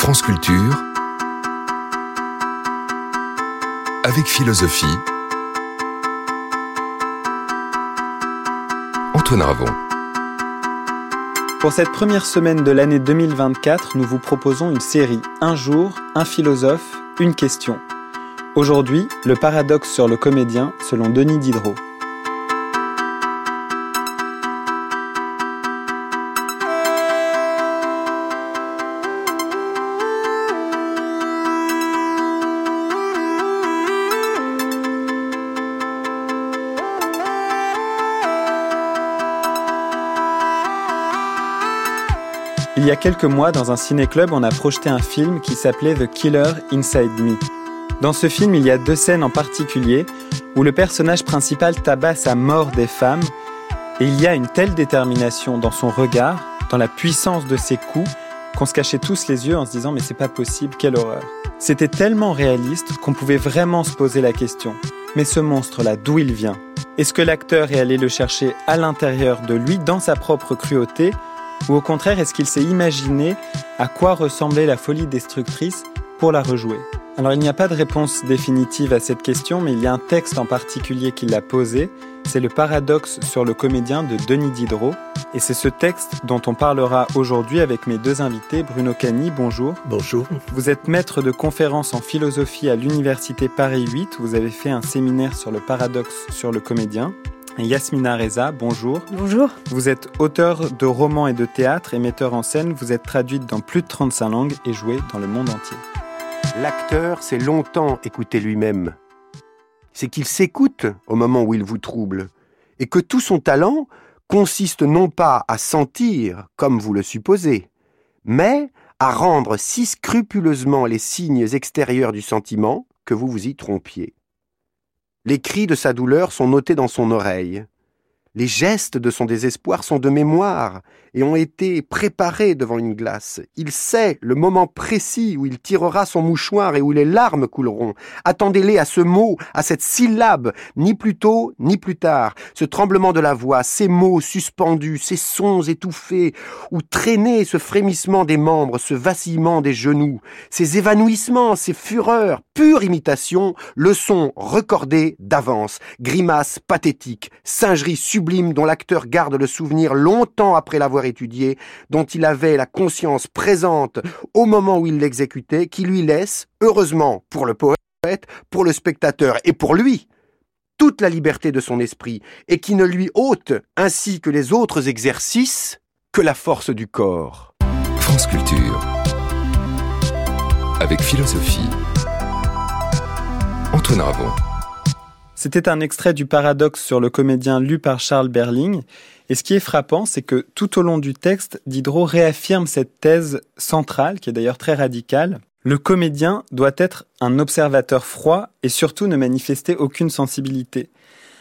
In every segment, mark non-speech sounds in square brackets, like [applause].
France Culture avec philosophie. Antoine Ravon. Pour cette première semaine de l'année 2024, nous vous proposons une série Un jour, un philosophe, une question. Aujourd'hui, le paradoxe sur le comédien selon Denis Diderot. Y a quelques mois, dans un ciné-club, on a projeté un film qui s'appelait The Killer Inside Me. Dans ce film, il y a deux scènes en particulier où le personnage principal tabasse à mort des femmes et il y a une telle détermination dans son regard, dans la puissance de ses coups, qu'on se cachait tous les yeux en se disant mais c'est pas possible, quelle horreur. C'était tellement réaliste qu'on pouvait vraiment se poser la question. Mais ce monstre-là, d'où il vient? Est-ce que l'acteur est allé le chercher à l'intérieur de lui, dans sa propre cruauté ou au contraire, est-ce qu'il s'est imaginé à quoi ressemblait la folie destructrice pour la rejouer? Alors il n'y a pas de réponse définitive à cette question, mais il y a un texte en particulier qui l'a posé. C'est le paradoxe sur le comédien de Denis Diderot. Et c'est ce texte dont on parlera aujourd'hui avec mes deux invités. Bruno Cagny, bonjour. Bonjour. Vous êtes maître de conférence en philosophie à l'Université Paris 8. Vous avez fait un séminaire sur le paradoxe sur le comédien. Yasmina Reza, bonjour. Bonjour. Vous êtes auteur de romans et de théâtre et metteur en scène. Vous êtes traduite dans plus de 35 langues et joué dans le monde entier. L'acteur s'est longtemps écouté lui-même. C'est qu'il s'écoute au moment où il vous trouble, et que tout son talent consiste non pas à sentir, comme vous le supposez, mais à rendre si scrupuleusement les signes extérieurs du sentiment que vous vous y trompiez. Les cris de sa douleur sont notés dans son oreille. Les gestes de son désespoir sont de mémoire et ont été préparés devant une glace. Il sait le moment précis où il tirera son mouchoir et où les larmes couleront. Attendez-les à ce mot, à cette syllabe, ni plus tôt ni plus tard. Ce tremblement de la voix, ces mots suspendus, ces sons étouffés, où traîner ce frémissement des membres, ce vacillement des genoux, ces évanouissements, ces fureurs, pure imitation, le son recordé d'avance, grimace pathétique, singerie sublime dont l'acteur garde le souvenir longtemps après l'avoir étudié, dont il avait la conscience présente au moment où il l'exécutait, qui lui laisse, heureusement pour le poète, pour le spectateur et pour lui, toute la liberté de son esprit, et qui ne lui ôte, ainsi que les autres exercices, que la force du corps. France Culture. Avec philosophie. C'était un extrait du paradoxe sur le comédien lu par Charles Berling. Et ce qui est frappant, c'est que tout au long du texte, Diderot réaffirme cette thèse centrale, qui est d'ailleurs très radicale. Le comédien doit être un observateur froid et surtout ne manifester aucune sensibilité.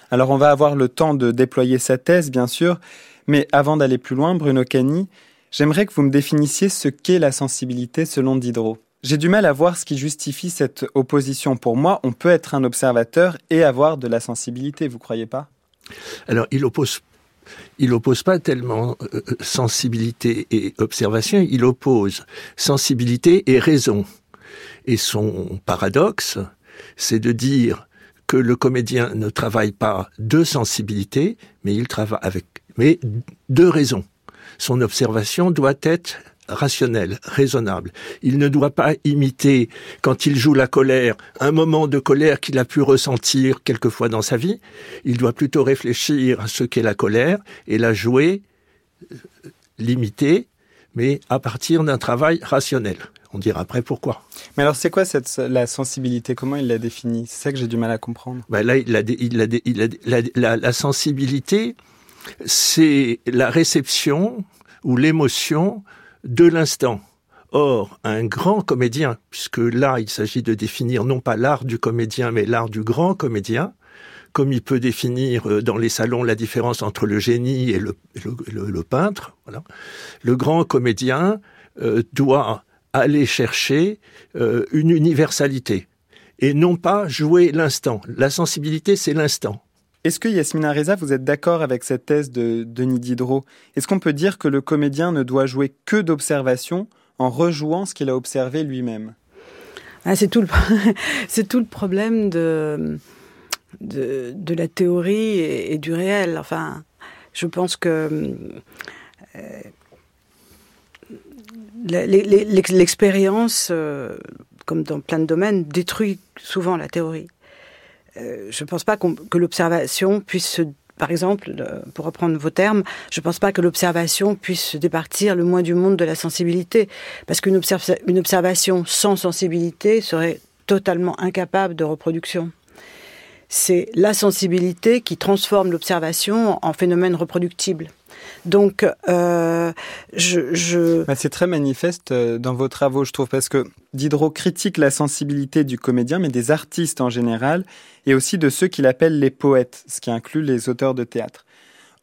Alors on va avoir le temps de déployer sa thèse, bien sûr, mais avant d'aller plus loin, Bruno Cagny, j'aimerais que vous me définissiez ce qu'est la sensibilité selon Diderot. J'ai du mal à voir ce qui justifie cette opposition. Pour moi, on peut être un observateur et avoir de la sensibilité, vous croyez pas? Alors, il oppose il oppose pas tellement euh, sensibilité et observation, il oppose sensibilité et raison. Et son paradoxe, c'est de dire que le comédien ne travaille pas de sensibilité, mais il travaille avec mais de raison. Son observation doit être rationnel, raisonnable. Il ne doit pas imiter, quand il joue la colère, un moment de colère qu'il a pu ressentir quelquefois dans sa vie. Il doit plutôt réfléchir à ce qu'est la colère et la jouer, euh, l'imiter, mais à partir d'un travail rationnel. On dira après pourquoi. Mais alors, c'est quoi cette, la sensibilité? Comment il l'a définie C'est ça que j'ai du mal à comprendre. Ben là, il a, il a, il a, la, la, la sensibilité, c'est la réception ou l'émotion de l'instant. Or, un grand comédien, puisque là il s'agit de définir non pas l'art du comédien, mais l'art du grand comédien, comme il peut définir euh, dans les salons la différence entre le génie et le, peintre, voilà. le grand comédien euh, doit aller chercher euh, une universalité et non pas jouer l'instant. La sensibilité, c'est l'instant. Est-ce que Yasmina Reza, vous êtes d'accord avec cette thèse de Denis Diderot? Est-ce qu'on peut dire que le comédien ne doit jouer que d'observation en rejouant ce qu'il a observé lui-même? Ah, [laughs] c'est tout, le, problème de, de, la théorie et, du réel. Enfin, je pense que euh, l'expérience, euh, comme dans plein de domaines, détruit souvent la théorie. Euh, je ne pense pas que l'observation puisse se par exemple, pour reprendre vos termes, je ne pense pas que l'observation puisse se départir le moins du monde de la sensibilité, parce qu'une observation sans sensibilité serait totalement incapable de reproduction. C'est la sensibilité qui transforme l'observation en phénomène reproductible. Donc, euh, je, bah, c'est très manifeste euh, dans vos travaux, je trouve, parce que Diderot critique la sensibilité du comédien, mais des artistes en général, et aussi de ceux qu'il appelle les poètes, ce qui inclut les auteurs de théâtre.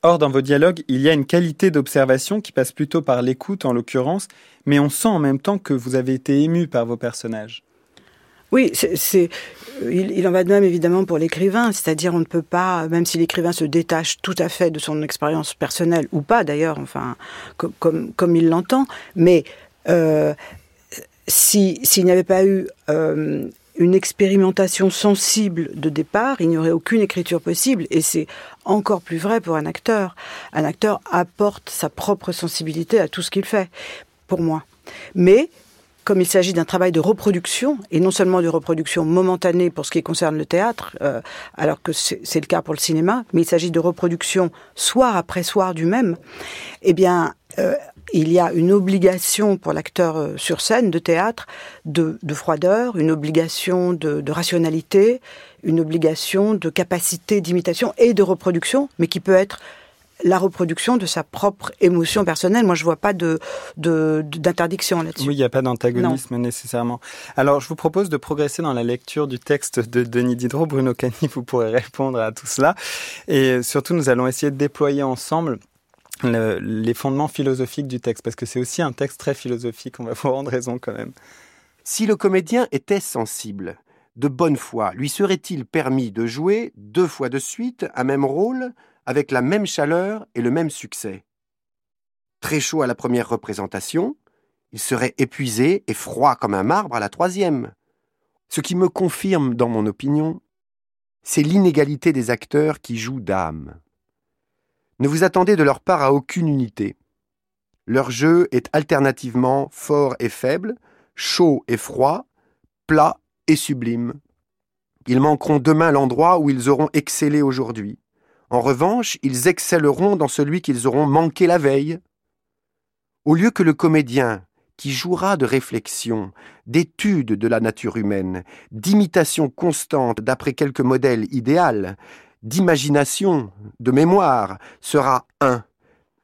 Or, dans vos dialogues, il y a une qualité d'observation qui passe plutôt par l'écoute, en l'occurrence, mais on sent en même temps que vous avez été ému par vos personnages. Oui, c'est, il, en va de même évidemment pour l'écrivain, c'est-à-dire on ne peut pas, même si l'écrivain se détache tout à fait de son expérience personnelle ou pas d'ailleurs, enfin comme comme, il l'entend, mais euh, s'il n'y avait pas eu euh, une expérimentation sensible de départ, il n'y aurait aucune écriture possible. Et c'est encore plus vrai pour un acteur. Un acteur apporte sa propre sensibilité à tout ce qu'il fait, pour moi. Mais comme il s'agit d'un travail de reproduction, et non seulement de reproduction momentanée pour ce qui concerne le théâtre, euh, alors que c'est le cas pour le cinéma, mais il s'agit de reproduction soir après soir du même, eh bien, euh, il y a une obligation pour l'acteur euh, sur scène de théâtre de, froideur, une obligation de, de, rationalité, une obligation de capacité d'imitation et de reproduction, mais qui peut être la reproduction de sa propre émotion personnelle. Moi, je vois pas de d'interdiction là-dessus. Oui, il n'y a pas d'antagonisme nécessairement. Alors, je vous propose de progresser dans la lecture du texte de Denis Diderot. Bruno Cani, vous pourrez répondre à tout cela. Et surtout, nous allons essayer de déployer ensemble les fondements philosophiques du texte, parce que c'est aussi un texte très philosophique. On va vous rendre raison quand même. Si le comédien était sensible, de bonne foi, lui serait-il permis de jouer deux fois de suite un même rôle? Avec la même chaleur et le même succès. Très chaud à la première représentation, il serait épuisé et froid comme un marbre à la troisième. Ce qui me confirme dans mon opinion, c'est l'inégalité des acteurs qui jouent d'âme. Ne vous attendez de leur part à aucune unité. Leur jeu est alternativement fort et faible, chaud et froid, plat et sublime. Ils manqueront demain l'endroit où ils auront excellé aujourd'hui. En revanche, ils excelleront dans celui qu'ils auront manqué la veille. Au lieu que le comédien, qui jouera de réflexion, d'étude de la nature humaine, d'imitation constante d'après quelque modèle idéal, d'imagination, de mémoire, sera un,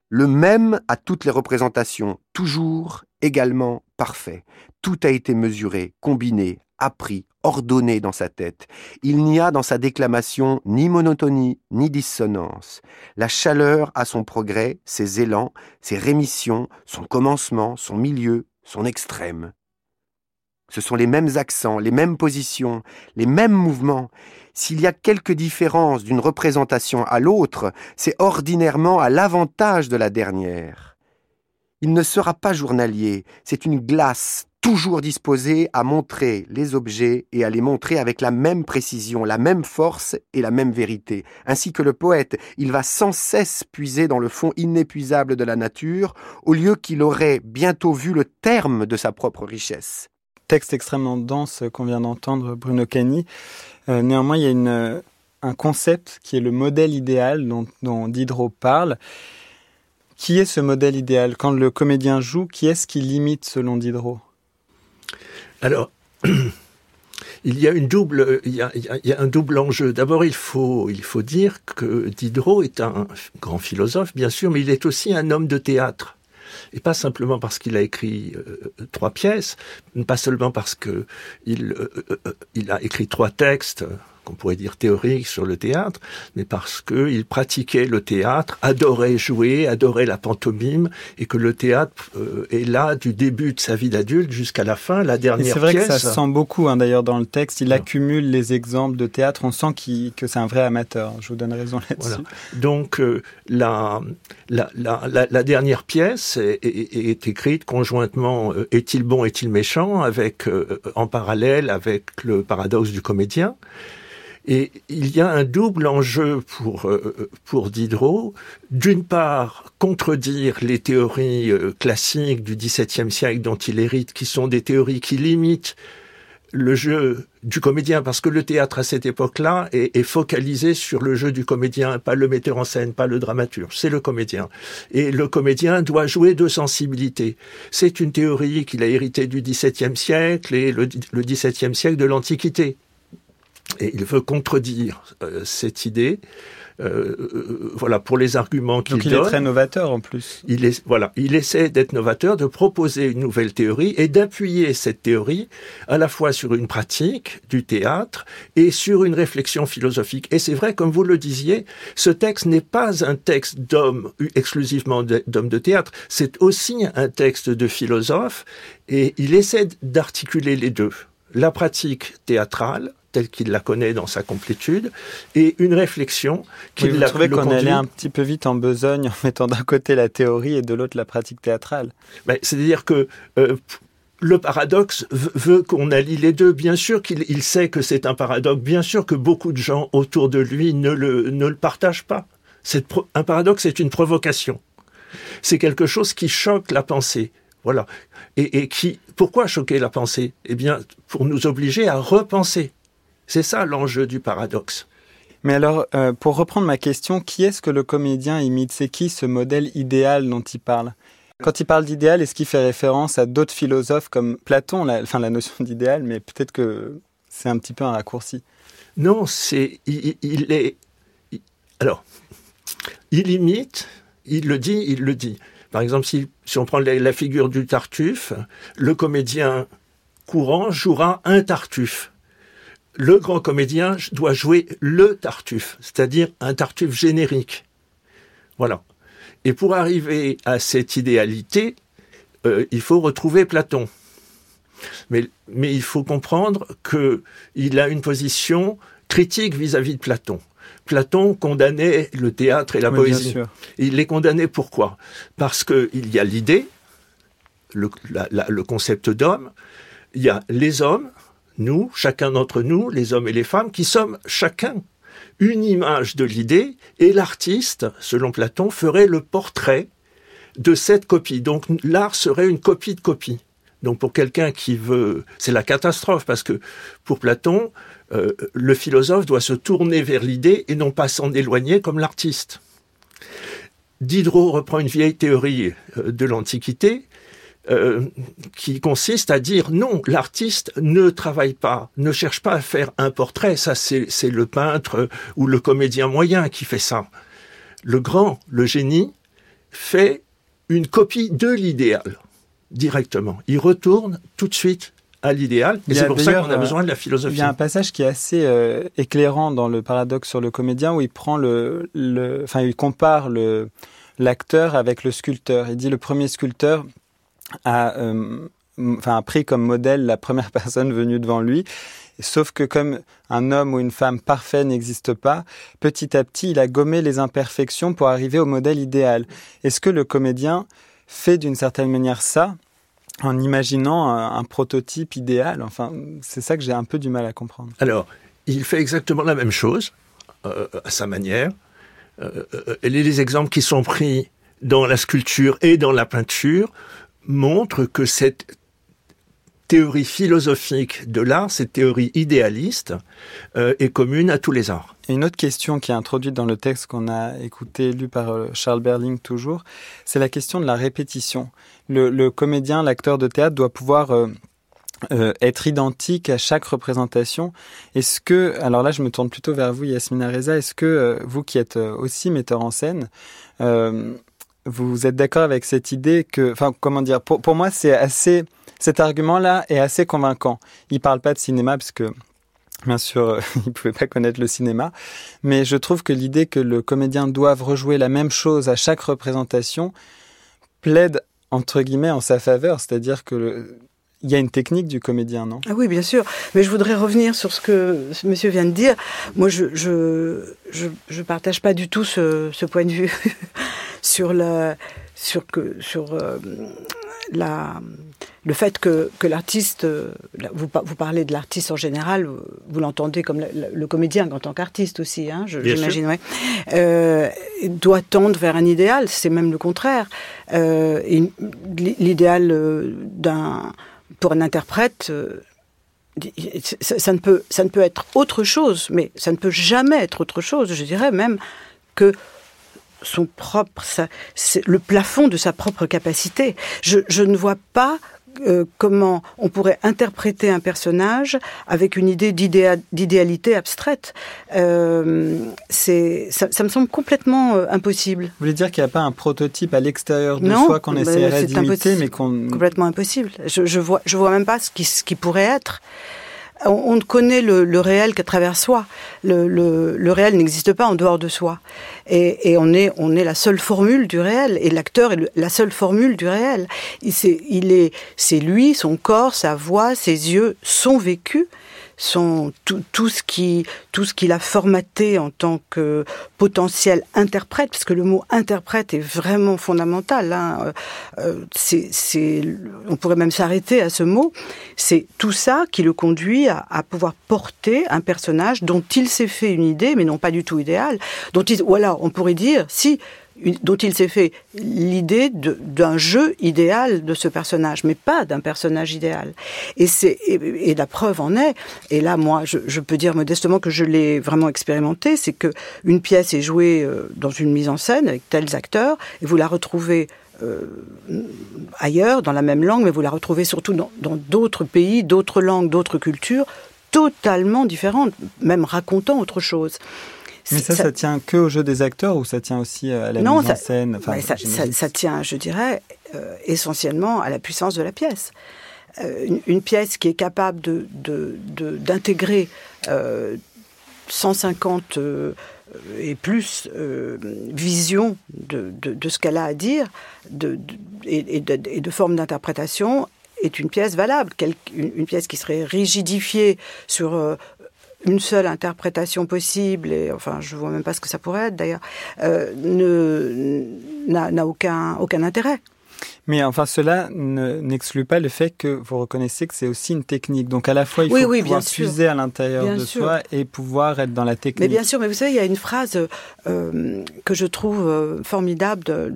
le même à toutes les représentations, toujours également parfait. Tout a été mesuré, combiné, appris, ordonné dans sa tête. Il n'y a dans sa déclamation ni monotonie, ni dissonance. La chaleur a son progrès, ses élans, ses rémissions, son commencement, son milieu, son extrême. Ce sont les mêmes accents, les mêmes positions, les mêmes mouvements. S'il y a quelque différence d'une représentation à l'autre, c'est ordinairement à l'avantage de la dernière. Il ne sera pas journalier, c'est une glace toujours disposé à montrer les objets et à les montrer avec la même précision, la même force et la même vérité. Ainsi que le poète, il va sans cesse puiser dans le fond inépuisable de la nature, au lieu qu'il aurait bientôt vu le terme de sa propre richesse. Texte extrêmement dense qu'on vient d'entendre, Bruno Cani. Euh, néanmoins, il y a une, un concept qui est le modèle idéal dont, dont Diderot parle. Qui est ce modèle idéal? Quand le comédien joue, qui est-ce qui limite selon Diderot? Alors, [clears throat] il y a une double, il y a, un double enjeu. D'abord, il faut, dire que Diderot est un grand philosophe, bien sûr, mais il est aussi un homme de théâtre. Et pas simplement parce qu'il a écrit euh, trois pièces, pas seulement parce que il, euh, euh, a écrit trois textes qu'on pourrait dire théoriques sur le théâtre, mais parce qu'il pratiquait le théâtre, adorait jouer, adorait la pantomime, et que le théâtre euh, est là du début de sa vie d'adulte jusqu'à la fin, la dernière pièce. C'est vrai que ça se sent beaucoup hein, d'ailleurs dans le texte. Il accumule les exemples de théâtre. On sent que c'est un vrai amateur. Je vous donne raison là-dessus. Donc euh, la, la, la, la, dernière pièce est, est, écrite conjointement euh, Est-il bon, est-il méchant avec en parallèle avec le paradoxe du comédien. Et il y a un double enjeu pour, euh, pour Diderot. D'une part, contredire les théories euh, classiques du XVIIe siècle dont il hérite, qui sont des théories qui limitent le jeu du comédien, parce que le théâtre à cette époque-là est, est, focalisé sur le jeu du comédien, pas le metteur en scène, pas le dramaturge, c'est le comédien. Et le comédien doit jouer de sensibilité. C'est une théorie qu'il a héritée du XVIIe siècle et le, le XVIIe siècle de l'Antiquité. Et il veut contredire euh, cette idée. Euh, euh, voilà pour les arguments qu'il donne. Donc il est très novateur en plus. Il est voilà, il essaie d'être novateur, de proposer une nouvelle théorie et d'appuyer cette théorie à la fois sur une pratique du théâtre et sur une réflexion philosophique. Et c'est vrai, comme vous le disiez, ce texte n'est pas un texte d'homme exclusivement d'homme de théâtre, c'est aussi un texte de philosophe et il essaie d'articuler les deux. La pratique théâtrale telle qu'il la connaît dans sa complétude, et une réflexion qui oui, l'a trouvez qu'on allait un petit peu vite en besogne en mettant d'un côté la théorie et de l'autre la pratique théâtrale. Ben, C'est-à-dire que euh, le paradoxe veut qu'on allie les deux. Bien sûr qu'il il sait que c'est un paradoxe, bien sûr que beaucoup de gens autour de lui ne le, ne le partagent pas. Un paradoxe est une provocation. C'est quelque chose qui choque la pensée. Voilà. Et, et qui, pourquoi choquer la pensée? Eh bien, pour nous obliger à repenser. C'est ça l'enjeu du paradoxe. Mais alors, euh, pour reprendre ma question, qui est-ce que le comédien imite? C'est qui ce modèle idéal dont il parle? Quand il parle d'idéal, est-ce qu'il fait référence à d'autres philosophes comme Platon, la, enfin la notion d'idéal, mais peut-être que c'est un petit peu un raccourci. Non, c'est il, est alors il imite, il le dit, il le dit. Par exemple, si, si on prend la, la figure du Tartuffe, le comédien courant jouera un Tartuffe le grand comédien doit jouer le Tartuffe, c'est-à-dire un Tartuffe générique. Voilà. Et pour arriver à cette idéalité, euh, il faut retrouver Platon. Mais, mais il faut comprendre qu'il a une position critique vis-à-vis de Platon. Platon condamnait le théâtre et la poésie. Il les condamnait pourquoi? Parce qu'il y a l'idée, le, le concept d'homme, il y a les hommes, nous, chacun d'entre nous, les hommes et les femmes, qui sommes chacun une image de l'idée, et l'artiste, selon Platon, ferait le portrait de cette copie. Donc l'art serait une copie de copie. Donc pour quelqu'un qui veut, c'est la catastrophe parce que pour Platon, euh, le philosophe doit se tourner vers l'idée et non pas s'en éloigner comme l'artiste. Diderot reprend une vieille théorie euh, de l'Antiquité euh, qui consiste à dire non, l'artiste ne travaille pas, ne cherche pas à faire un portrait. Ça, c'est le peintre ou le comédien moyen qui fait ça. Le grand, le génie, fait une copie de l'idéal directement. Il retourne tout de suite à l'idéal. Et c'est pour ça qu'on a besoin de la philosophie. Il y a un passage qui est assez euh, éclairant dans le paradoxe sur le comédien où il prend le, le enfin, il compare le l'acteur avec le sculpteur. Il dit le premier sculpteur a, euh, enfin, a pris comme modèle la première [laughs] personne venue devant lui. Sauf que comme un homme ou une femme parfait n'existe pas, petit à petit, il a gommé les imperfections pour arriver au modèle idéal. Est-ce que le comédien fait d'une certaine manière ça en imaginant un, prototype idéal? Enfin, c'est ça que j'ai un peu du mal à comprendre. Alors, il fait exactement la même chose, euh, à sa manière. Euh, les exemples qui sont pris dans la sculpture et dans la peinture montre que cette théorie philosophique de l'art, cette théorie idéaliste, euh, est commune à tous les arts. Et une autre question qui est introduite dans le texte qu'on a écouté, lu par euh, Charles Berling toujours, c'est la question de la répétition. Le, comédien, l'acteur de théâtre doit pouvoir euh, être identique à chaque représentation. Est-ce que, alors là je me tourne plutôt vers vous Yasmina Reza, est-ce que vous qui êtes aussi metteur en scène, vous êtes d'accord avec cette idée que, enfin, comment dire, pour, pour moi, c'est assez, cet argument-là est assez convaincant. Il parle pas de cinéma parce que Bien sûr, [laughs] il ne pouvait pas connaître le cinéma, mais je trouve que l'idée que le comédien doive rejouer la même chose à chaque représentation plaide entre guillemets en sa faveur, c'est-à-dire que il y a une technique du comédien, non? Ah Oui, bien sûr. Mais je voudrais revenir sur ce que ce monsieur vient de dire. Moi, je je, je, je partage pas du tout ce, ce point de vue [laughs] sur la sur que sur euh, la le fait que, que l'artiste, vous, vous parlez de l'artiste en général, vous l'entendez comme le, le, comédien en tant qu'artiste aussi, hein, j'imagine, ouais, euh, doit tendre vers un idéal, c'est même le contraire. Euh, L'idéal euh, d'un pour un interprète, euh, ça, ça, ne peut, ça ne peut être autre chose, mais ça ne peut jamais être autre chose, je dirais même que son propre, le plafond de sa propre capacité. Je, je ne vois pas euh, comment on pourrait interpréter un personnage avec une idée d'idéalité abstraite. Euh, c'est, ça, ça, me semble complètement euh, impossible. Vous voulez dire qu'il n'y a pas un prototype à l'extérieur de soi qu'on bah, essaierait d'imiter, mais qu'on... Complètement impossible. Je, je vois, je vois même pas ce qui, ce qui pourrait être on, ne connaît le, réel qu'à travers soi. Le, réel n'existe pas en dehors de soi. Et, on, est, on est la seule formule du réel. Et l'acteur est la seule formule du réel. Il est, c'est lui, son corps, sa voix, ses yeux, son vécu son tout, tout ce qui tout ce qu'il a formaté en tant que potentiel interprète, parce que le mot interprète est vraiment fondamental. Hein. Euh, c'est, on pourrait même s'arrêter à ce mot. C'est tout ça qui le conduit à, à, pouvoir porter un personnage dont il s'est fait une idée, mais non pas du tout idéal. Dont il, voilà, on pourrait dire si dont il s'est fait l'idée d'un jeu idéal de ce personnage, mais pas d'un personnage idéal. Et, et, la preuve en est, et là moi je, peux dire modestement que je l'ai vraiment expérimenté, c'est que une pièce est jouée euh, dans une mise en scène avec tels acteurs, et vous la retrouvez euh, ailleurs, dans la même langue, mais vous la retrouvez surtout dans d'autres pays, d'autres langues, d'autres cultures, totalement différentes, même racontant autre chose. Mais ça, ça, tient que au jeu des acteurs ou ça tient aussi euh, à la mise en scène? Enfin, ça, ça, tient, je dirais, euh, essentiellement à la puissance de la pièce. Euh, une, une, pièce qui est capable de, d'intégrer de, 150 et plus visions de, de, ce qu'elle a à dire et, et, de, formes d'interprétation est une pièce valable. Une, pièce qui serait rigidifiée sur une seule interprétation possible, et enfin je vois même pas ce que ça pourrait être d'ailleurs, euh, n'a aucun, aucun intérêt. Mais enfin, cela n'exclut pas le fait que vous reconnaissez que c'est aussi une technique. Donc à la fois, il faut pouvoir fuser à l'intérieur de soi et pouvoir être dans la technique. Mais bien sûr, mais vous savez, il y a une phrase euh, que je trouve euh, formidable. De,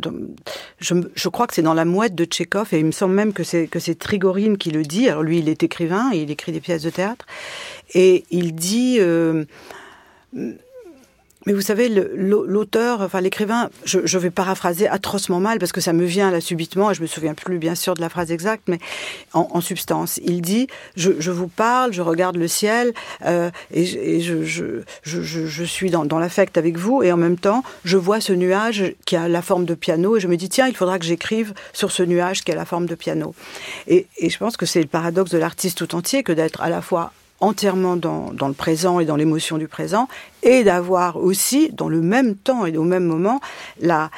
je, je, crois que c'est dans La Mouette de Tchékov, et il me semble même que c'est que c'est Trigorine qui le dit. Alors lui, il est écrivain, et il écrit des pièces de théâtre, et il dit. Euh, mais vous savez, l'auteur, enfin l'écrivain, je, je, vais paraphraser atrocement mal parce que ça me vient là subitement et je me souviens plus bien sûr de la phrase exacte, mais en, substance, il dit je, vous parle, je regarde le ciel euh, et, je, suis dans, l'affect avec vous et en même temps je vois ce nuage qui a la forme de piano et je me dis tiens il faudra que j'écrive sur ce nuage qui a la forme de piano. Et je pense que c'est le paradoxe de l'artiste tout entier que d'être à la fois entièrement dans, le présent et dans l'émotion du présent, et d'avoir aussi, dans le même temps et au même moment, la,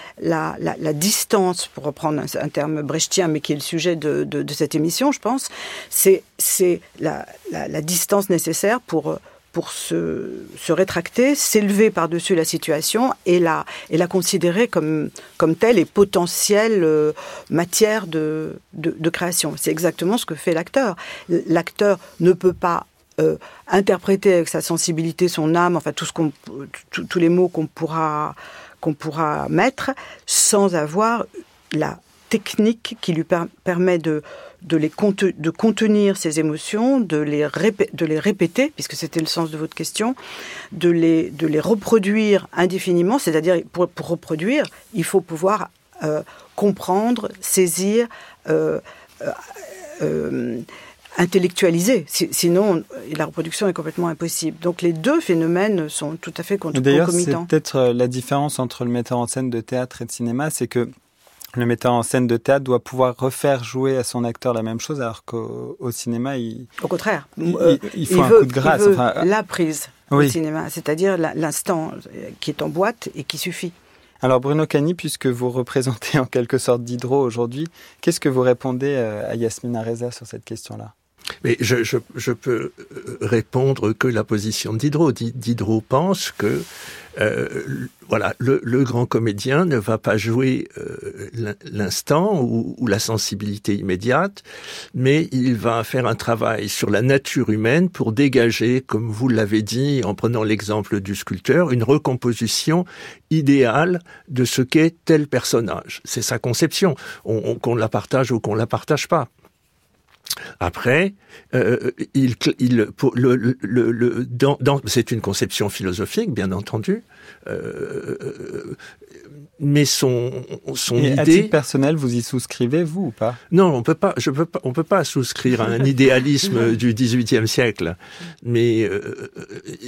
distance, pour reprendre un, terme brechtien, mais qui est le sujet de, cette émission, je pense, c'est la, distance nécessaire pour se, rétracter, s'élever par-dessus la situation et la, considérer comme, telle et potentielle euh, matière de création. C'est exactement ce que fait l'acteur. L'acteur ne peut pas euh, interpréter avec sa sensibilité, son âme, enfin tout ce qu'on, tous les mots qu'on pourra qu'on pourra mettre, sans avoir la technique qui lui permet de de les de contenir ses émotions, de les de les répéter, puisque c'était le sens de votre question, de les de les reproduire indéfiniment, c'est-à-dire pour, reproduire, il faut pouvoir euh, comprendre, saisir. Euh intellectualiser. Sinon, la reproduction est complètement impossible. Donc les deux phénomènes sont tout à fait concomitants. D'ailleurs, c'est peut-être euh, la différence entre le metteur en scène de théâtre et de cinéma, c'est que le metteur en scène de théâtre doit pouvoir refaire jouer à son acteur la même chose, alors qu'au cinéma, il. Au contraire. Il, Euh, il faut un veut- coup de grâce. il veut enfin, la prise Oui. au cinéma, c'est-à-dire l'instant euh, qui est en boîte et qui suffit. Alors Bruno Cani, puisque vous représentez en quelque sorte Diderot aujourd'hui, qu'est-ce que vous répondez euh, à Yasmina Reza sur cette question-là? Mais je, je, peux euh, répondre que la position de Diderot. Di- Diderot pense que euh, voilà, le, grand comédien ne va pas jouer euh, l'in- l'instant ou, la sensibilité immédiate, mais il va faire un travail sur la nature humaine pour dégager, comme vous l'avez dit en prenant l'exemple du sculpteur, une recomposition idéale de ce qu'est tel personnage. C'est sa conception, on- on- qu'on la partage ou qu'on la partage pas. Après, euh, il, il, pour le, le, le, dans- c'est une conception philosophique, bien entendu, euh, mais son, son Et à idée. titre personnel, vous y souscrivez, vous ou pas? Non, on peut pas. Je peux pas. On peut pas souscrire à un [laughs] idéalisme du XVIIIe siècle. Mais euh,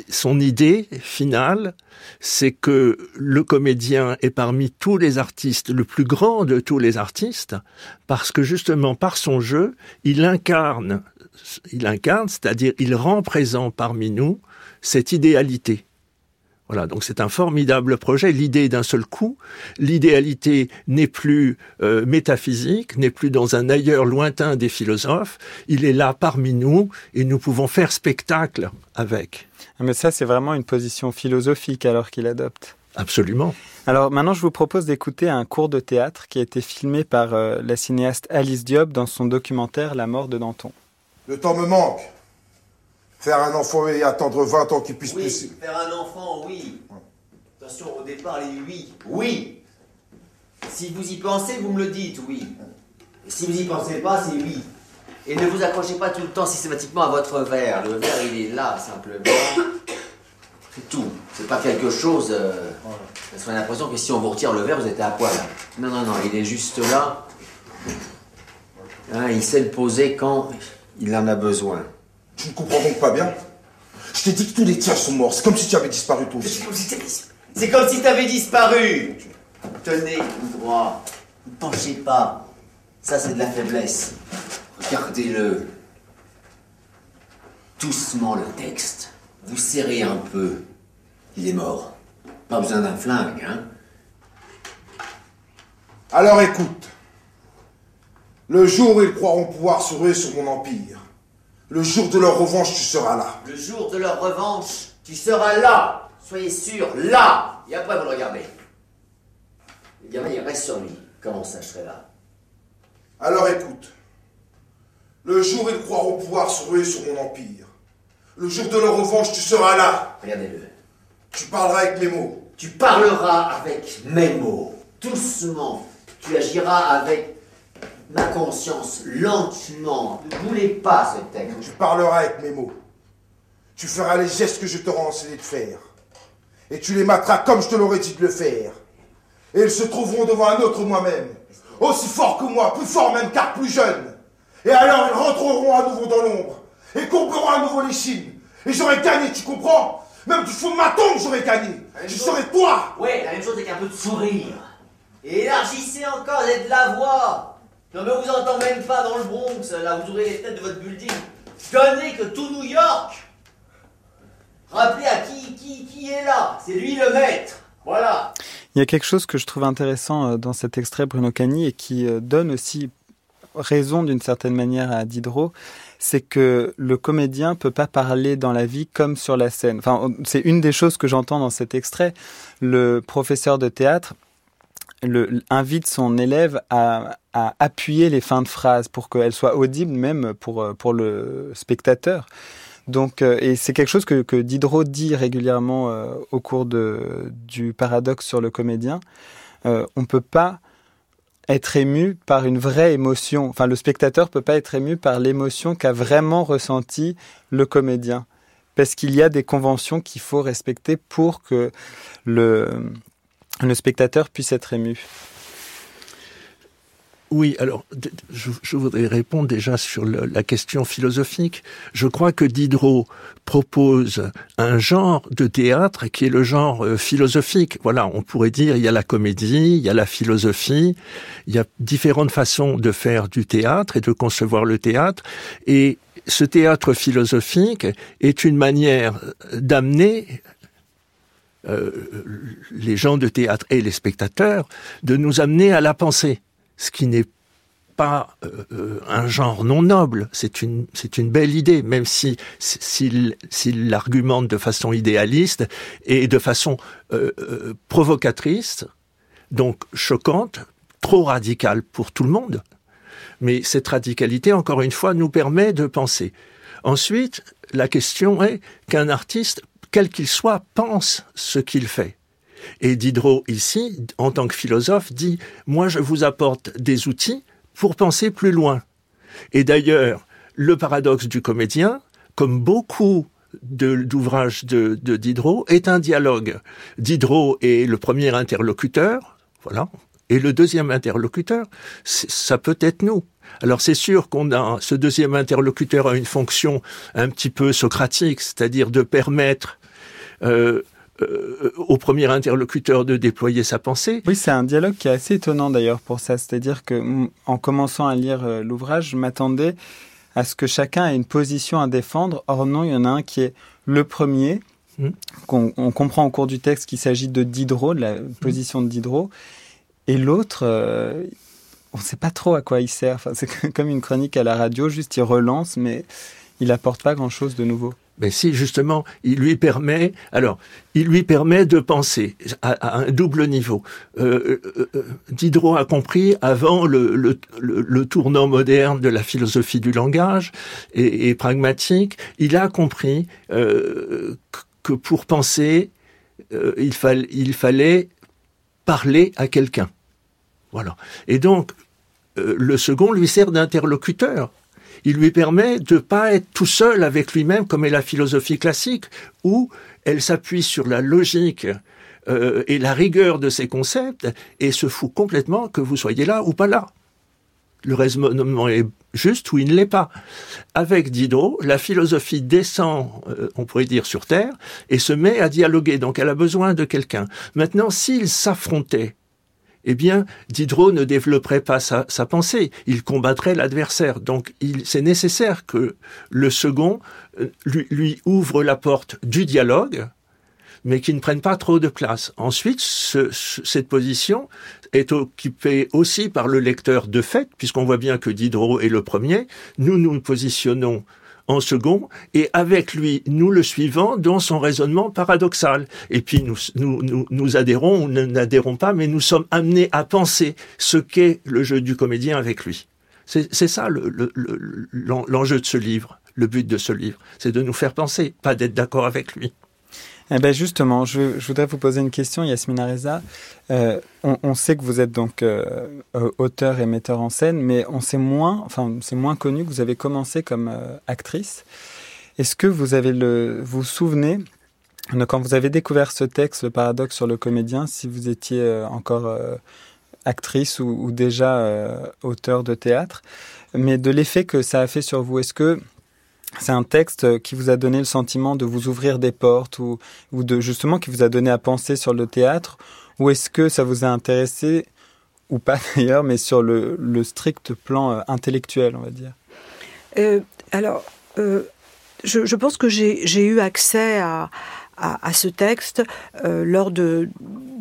son idée finale, c'est que le comédien est parmi tous les artistes le plus grand de tous les artistes, parce que justement par son jeu, il incarne, il incarne, c'est-à-dire il rend présent parmi nous cette idéalité. Voilà, donc c'est un formidable projet. L'idée d'un seul coup, l'idéalité n'est plus euh, métaphysique, n'est plus dans un ailleurs lointain des philosophes. Il est là parmi nous et nous pouvons faire spectacle avec. Ah, Mais ça, c'est vraiment une position philosophique alors qu'il adopte. Absolument. Alors maintenant, je vous propose d'écouter un cours de théâtre qui a été filmé par euh, la cinéaste Alice Diop dans son documentaire La mort de Danton. Le temps me manque. Faire un enfant et attendre 20 ans qu'il puisse Oui, plus. faire un enfant, oui. Attention, au départ, les oui. Oui. Si vous y pensez, vous me le dites, oui. Et si vous y pensez pas, c'est oui. Et ne vous accrochez pas tout le temps systématiquement à votre verre. Le verre, il est là, simplement. C'est tout. C'est pas quelque chose. Euh... Parce qu'on a l'impression que si on vous retire le verre, vous êtes à poil. Non, non, non, il est juste là. Hein, il sait le poser quand il en a besoin. Tu ne comprends donc pas bien Je t'ai dit que tous les tiens sont morts. C'est comme si tu avais disparu toi C'est aussi. C'est comme si t'avais disparu. Tenez, tout droit. Ne penchez pas. Ça, c'est de la faiblesse. Regardez-le. Doucement le texte. Vous serrez un peu. Il est mort. Pas besoin d'un flingue, hein. Alors écoute. Le jour où ils croiront pouvoir se ruer sur mon empire, le jour de leur revanche, tu seras là. Le jour de leur revanche, tu seras là. Soyez sûr, là. Et après, vous le regardez. Le gamin, il reste sur lui. Comment ça, je serai là? Alors écoute. Le jour où ils croiront pouvoir se ruer sur mon empire, le jour de leur revanche, tu seras là. Regardez-le. Tu parleras avec mes mots. Tu parleras avec mes mots, doucement. Tu agiras avec ma conscience, lentement. Ne boulez pas ce texte. Tu parleras avec mes mots. Tu feras les gestes que je t'aurai enseigné de faire. Et tu les materas comme je te l'aurais dit de le faire. Et ils se trouveront devant un autre moi-même. Aussi fort que moi, plus fort même car plus jeune. Et alors ils rentreront à nouveau dans l'ombre. Et courberont à nouveau les chines. Et j'aurai gagné, tu comprends? Même du fond de ma tombe, j'aurais gagné. Je serai toi Ouais, la même chose avec un peu de sourire. Et élargissez encore, vous êtes la voix. Non mais on vous entend même pas dans le Bronx, là vous ouvrez les fenêtres de votre building. Donnez que tout New York. Rappelez à qui, qui, qui est là. C'est lui le maître. Voilà. Il y a quelque chose que je trouve intéressant euh, dans cet extrait Bruno Cagni et qui euh, donne aussi raison d'une certaine manière à Diderot, c'est que le comédien peut pas parler dans la vie comme sur la scène. Enfin, c'est une des choses que j'entends dans cet extrait. Le professeur de théâtre le, invite son élève à, à appuyer les fins de phrases pour qu'elles soient audibles même pour, euh, pour le spectateur. Donc, euh, et c'est quelque chose que, que Diderot dit régulièrement euh, au cours de, du paradoxe sur le comédien. Euh, on peut pas être ému par une vraie émotion. Enfin, le spectateur peut pas être ému par l'émotion qu'a vraiment ressenti le comédien, parce qu'il y a des conventions qu'il faut respecter pour que le le spectateur puisse être ému. Oui, alors je, voudrais répondre déjà sur la question philosophique. Je crois que Diderot propose un genre de théâtre qui est le genre euh, philosophique. Voilà, on pourrait dire il y a la comédie, il y a la philosophie, il y a différentes façons de faire du théâtre et de concevoir le théâtre. Et ce théâtre philosophique est une manière d'amener euh, les gens de théâtre et les spectateurs de nous amener à la pensée, ce qui n'est pas euh, euh, un genre non noble, c'est une, une belle idée, même si s'il, s'il argumente de façon idéaliste et de façon provocatrice, donc choquante, trop radicale pour tout le monde. Mais cette radicalité, encore une fois, nous permet de penser. Ensuite, la question est qu'un artiste quel qu'il soit, pense ce qu'il fait. Et Diderot, ici, en tant que philosophe, dit, moi je vous apporte des outils pour penser plus loin. Et d'ailleurs, le paradoxe du comédien, comme beaucoup d'ouvrages de, de, Diderot, est un dialogue. Diderot est le premier interlocuteur, voilà, et le deuxième interlocuteur, ça peut être nous. Alors c'est sûr qu'on a ce deuxième interlocuteur a une fonction un petit peu socratique, c'est-à-dire de permettre euh, euh, au premier interlocuteur de déployer sa pensée. Oui, c'est un dialogue qui est assez étonnant d'ailleurs pour ça. C'est-à-dire que en commençant à lire euh, l'ouvrage, je m'attendais à ce que chacun ait une position à défendre. Or non, il y en a un qui est le premier. Hmm. qu'on on comprend au cours du texte qu'il s'agit de Diderot, de la position de Diderot. Et l'autre, on ne sait pas trop à quoi il sert. C'est [laughs] comme une chronique à la radio, juste il relance, mais il apporte pas grand-chose de nouveau. Mais si justement, il lui permet, alors, il lui permet de penser à, un double niveau. Euh, euh, euh, Diderot a compris avant le, le, le, tournant moderne de la philosophie du langage et, pragmatique, il a compris que pour penser, il fallait parler à quelqu'un. Voilà. Et donc, le second lui sert d'interlocuteur il lui permet de pas être tout seul avec lui-même comme est la philosophie classique, où elle s'appuie sur la logique euh, et la rigueur de ses concepts et se fout complètement que vous soyez là ou pas là. Le raisonnement est juste ou il ne l'est pas. Avec Diderot, la philosophie descend, euh, on pourrait dire, sur Terre et se met à dialoguer. Donc elle a besoin de quelqu'un. Maintenant, s'ils s'affrontaient eh bien, Diderot ne développerait pas sa, pensée, il combattrait l'adversaire. Donc, c'est nécessaire que le second euh, lui, ouvre la porte du dialogue, mais qui ne prenne pas trop de place. Ensuite, cette position est occupée aussi par le lecteur de fait, puisqu'on voit bien que Diderot est le premier. Nous nous positionnons en second, et avec lui, nous le suivons dans son raisonnement paradoxal. Et puis nous, nous, nous, adhérons ou n'adhérons pas, mais nous sommes amenés à penser ce qu'est le jeu du comédien avec lui. C'est ça l'enjeu le, de ce livre, le but de ce livre, c'est de nous faire penser, pas d'être d'accord avec lui. Eh ben justement, je, voudrais vous poser une question, Yasmina Reza. Euh, on, sait que vous êtes donc euh, euh, auteur et metteur en scène, mais on sait moins, enfin c'est moins connu que vous avez commencé comme actrice. Est-ce que vous avez le, vous, souvenez quand vous avez découvert ce texte, le paradoxe sur le comédien, si vous étiez encore actrice ou, ou déjà auteur de théâtre, mais de l'effet que ça a fait sur vous. Est-ce que c'est un texte qui vous a donné le sentiment de vous ouvrir des portes ou, de justement qui vous a donné à penser sur le théâtre? Ou est-ce que ça vous a intéressé ou pas [laughs] d'ailleurs mais sur le, strict plan euh, intellectuel on va dire? Euh, alors euh, je, pense que j'ai eu accès à, ce texte lors de,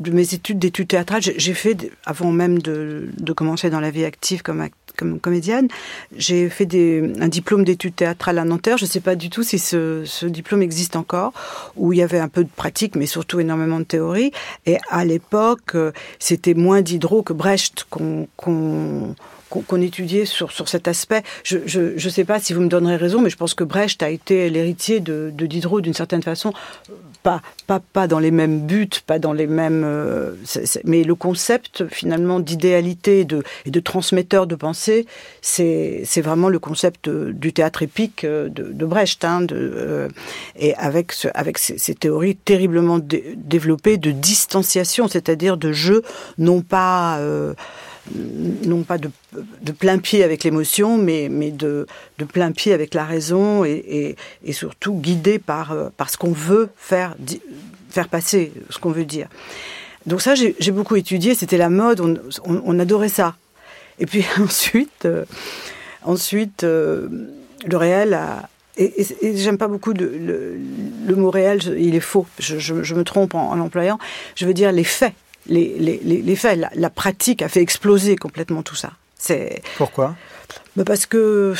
mes études d'études théâtrales. J'ai fait, avant même de, commencer dans la vie active comme, comme comédienne. J'ai fait des, un diplôme d'études théâtrales à Nanterre. Je ne sais pas du tout si ce, diplôme existe encore, où il y avait un peu de pratique, mais surtout énormément de théorie. Et à l'époque, euh, c'était moins Diderot que Brecht qu'on étudiait sur, cet aspect. Je ne sais pas si vous me donnerez raison, mais je pense que Brecht a été l'héritier de Diderot d'une certaine façon, pas, pas, dans les mêmes buts, pas dans les mêmes... Euh, mais le concept finalement d'idéalité de, et de transmetteur de pensée, c'est vraiment le concept du théâtre épique de, de Brecht. Hein, de, euh, et avec, avec ces, théories terriblement développées de distanciation, c'est-à-dire de jeu non pas... Euh, non pas de, de plein pied avec l'émotion, mais, mais de, de plein pied avec la raison et, et, surtout guidé par, euh, par ce qu'on veut faire, faire passer, ce qu'on veut dire. Donc ça, j'ai beaucoup étudié, c'était la mode, on, on, adorait ça. Et puis [laughs] ensuite, euh, ensuite euh, le réel a, et, j'aime pas beaucoup le, le, mot réel, il est faux, je, je, me trompe en l'employant. Je veux dire les faits. Les, les, les faits, la, la, pratique a fait exploser complètement tout ça. C'est pourquoi? Mais Parce que,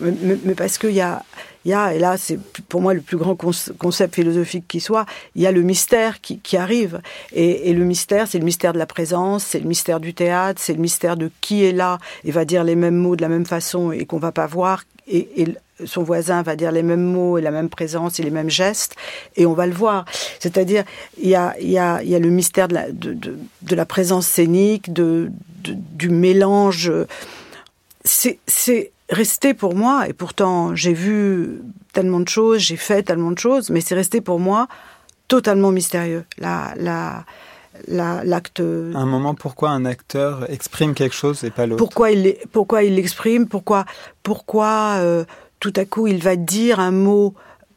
mais, mais parce qu'il y a, il y a, et là c'est pour moi le plus grand concept philosophique qui soit, il y a le mystère qui, qui arrive. Et, et, le mystère, c'est le mystère de la présence, c'est le mystère du théâtre, c'est le mystère de qui est là et va dire les mêmes mots de la même façon et qu'on va pas voir. Et, son voisin va dire les mêmes mots et la même présence et les mêmes gestes, et on va le voir. C'est-à-dire, il y a, y, a, y a le mystère de la, de, la présence scénique, de du mélange. C'est resté pour moi, et pourtant j'ai vu tellement de choses, j'ai fait tellement de choses, mais c'est resté pour moi totalement mystérieux. La, la, l'acte. un moment, pourquoi un acteur exprime quelque chose et pas l'autre? Pourquoi il pourquoi il l'exprime? Pourquoi pourquoi euh, tout à coup il va dire un mot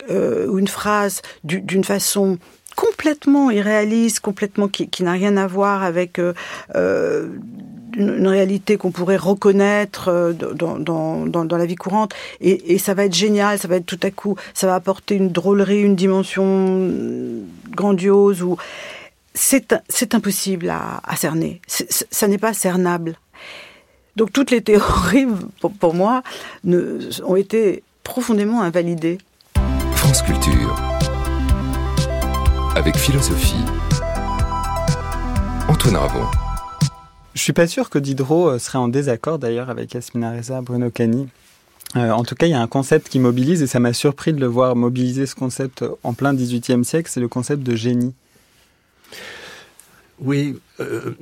euh, ou une phrase d'une façon complètement irréaliste, complètement qui, qui n'a rien à voir avec euh, une, une, réalité qu'on pourrait reconnaître dans, dans, dans, dans, la vie courante? Et, et, ça va être génial, ça va être tout à coup, ça va apporter une drôlerie, une dimension grandiose. Ou c'est impossible à, à cerner. ça n'est pas cernable. Donc toutes les théories, pour, pour moi, ne, ont été profondément invalidées. France Culture avec philosophie. Antoine Ravon. Je suis pas sûr que Diderot serait en désaccord d'ailleurs avec Yasmina Reza, Bruno Cani. Euh, en tout cas, il y a un concept qui mobilise et ça m'a surpris de le voir mobiliser ce concept en plein 18e siècle, c'est le concept de génie. Oui, euh,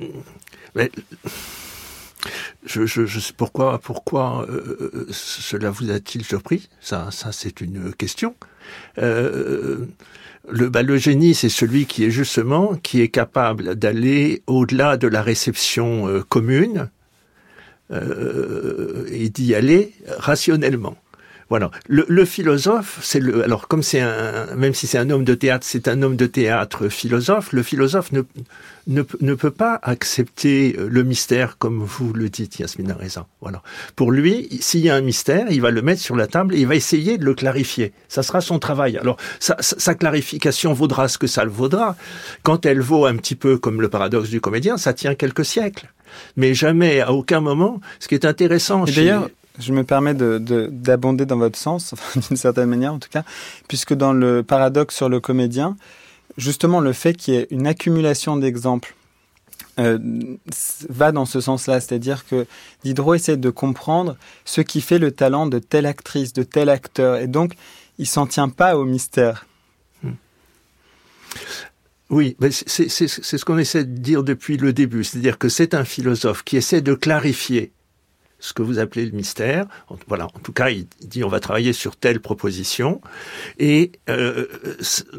mais je, je, je, sais pourquoi, pourquoi euh, cela vous a-t-il surpris? Ça, ça c'est une question. Euh, le, le génie, c'est celui qui est justement qui est capable d'aller au-delà de la réception commune et d'y aller rationnellement. Voilà. Le, le philosophe, c'est le. Alors, comme c'est un, même si c'est un homme de théâtre, c'est un homme de théâtre philosophe. Le philosophe ne, ne, ne peut pas accepter le mystère comme vous le dites, Yasmina Reza. Voilà. Pour lui, s'il y a un mystère, il va le mettre sur la table et il va essayer de le clarifier. Ça sera son travail. Alors, sa, sa clarification vaudra ce que ça le vaudra. Quand elle vaut un petit peu comme le paradoxe du comédien, ça tient quelques siècles. Mais jamais, à aucun moment, ce qui est intéressant. Et d'ailleurs, je me permets d'abonder de, de, dans votre sens, [laughs] d'une certaine manière en tout cas, puisque dans le paradoxe sur le comédien, justement le fait qu'il y ait une accumulation d'exemples euh, va dans ce sens-là, c'est-à-dire que Diderot essaie de comprendre ce qui fait le talent de telle actrice, de tel acteur, et donc il s'en tient pas au mystère. Hmm. Oui, c'est ce qu'on essaie de dire depuis le début, c'est-à-dire que c'est un philosophe qui essaie de clarifier ce que vous appelez le mystère. Voilà, en tout cas, il dit on va travailler sur telle proposition. Et euh,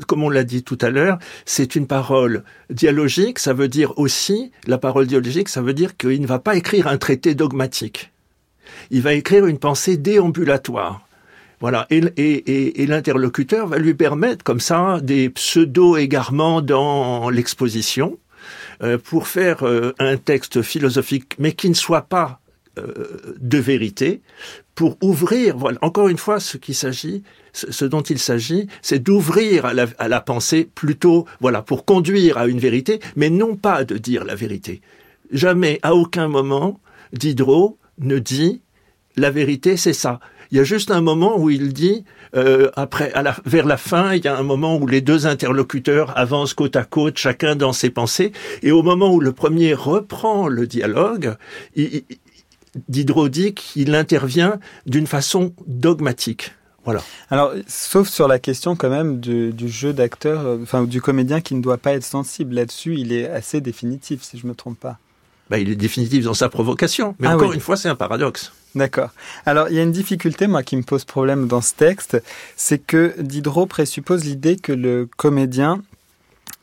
comme on l'a dit tout à l'heure, c'est une parole dialogique. Ça veut dire aussi la parole dialogique. Ça veut dire qu'il ne va pas écrire un traité dogmatique. Il va écrire une pensée déambulatoire. Voilà, et, l'interlocuteur va lui permettre comme ça des pseudo-égarements dans l'exposition euh, pour faire euh, un texte philosophique, mais qui ne soit pas euh, de vérité pour ouvrir, voilà, encore une fois, ce qu'il s'agit, ce dont il s'agit, c'est d'ouvrir à la, pensée plutôt, voilà, pour conduire à une vérité, mais non pas de dire la vérité. Jamais, à aucun moment, Diderot ne dit la vérité, c'est ça. Il y a juste un moment où il dit, euh, après, vers la fin, il y a un moment où les deux interlocuteurs avancent côte à côte, chacun dans ses pensées, et au moment où le premier reprend le dialogue, il, dit qu'il intervient d'une façon dogmatique. Voilà. Alors, sauf sur la question quand même du, du jeu d'acteur, euh, enfin du comédien qui ne doit pas être sensible là-dessus, il est assez définitif, si je me trompe pas. Bah, il est définitif dans sa provocation, mais ah encore oui. une fois, c'est un paradoxe. D'accord. Alors, il y a une difficulté, moi, qui me pose problème dans ce texte, c'est que Diderot présuppose l'idée que le comédien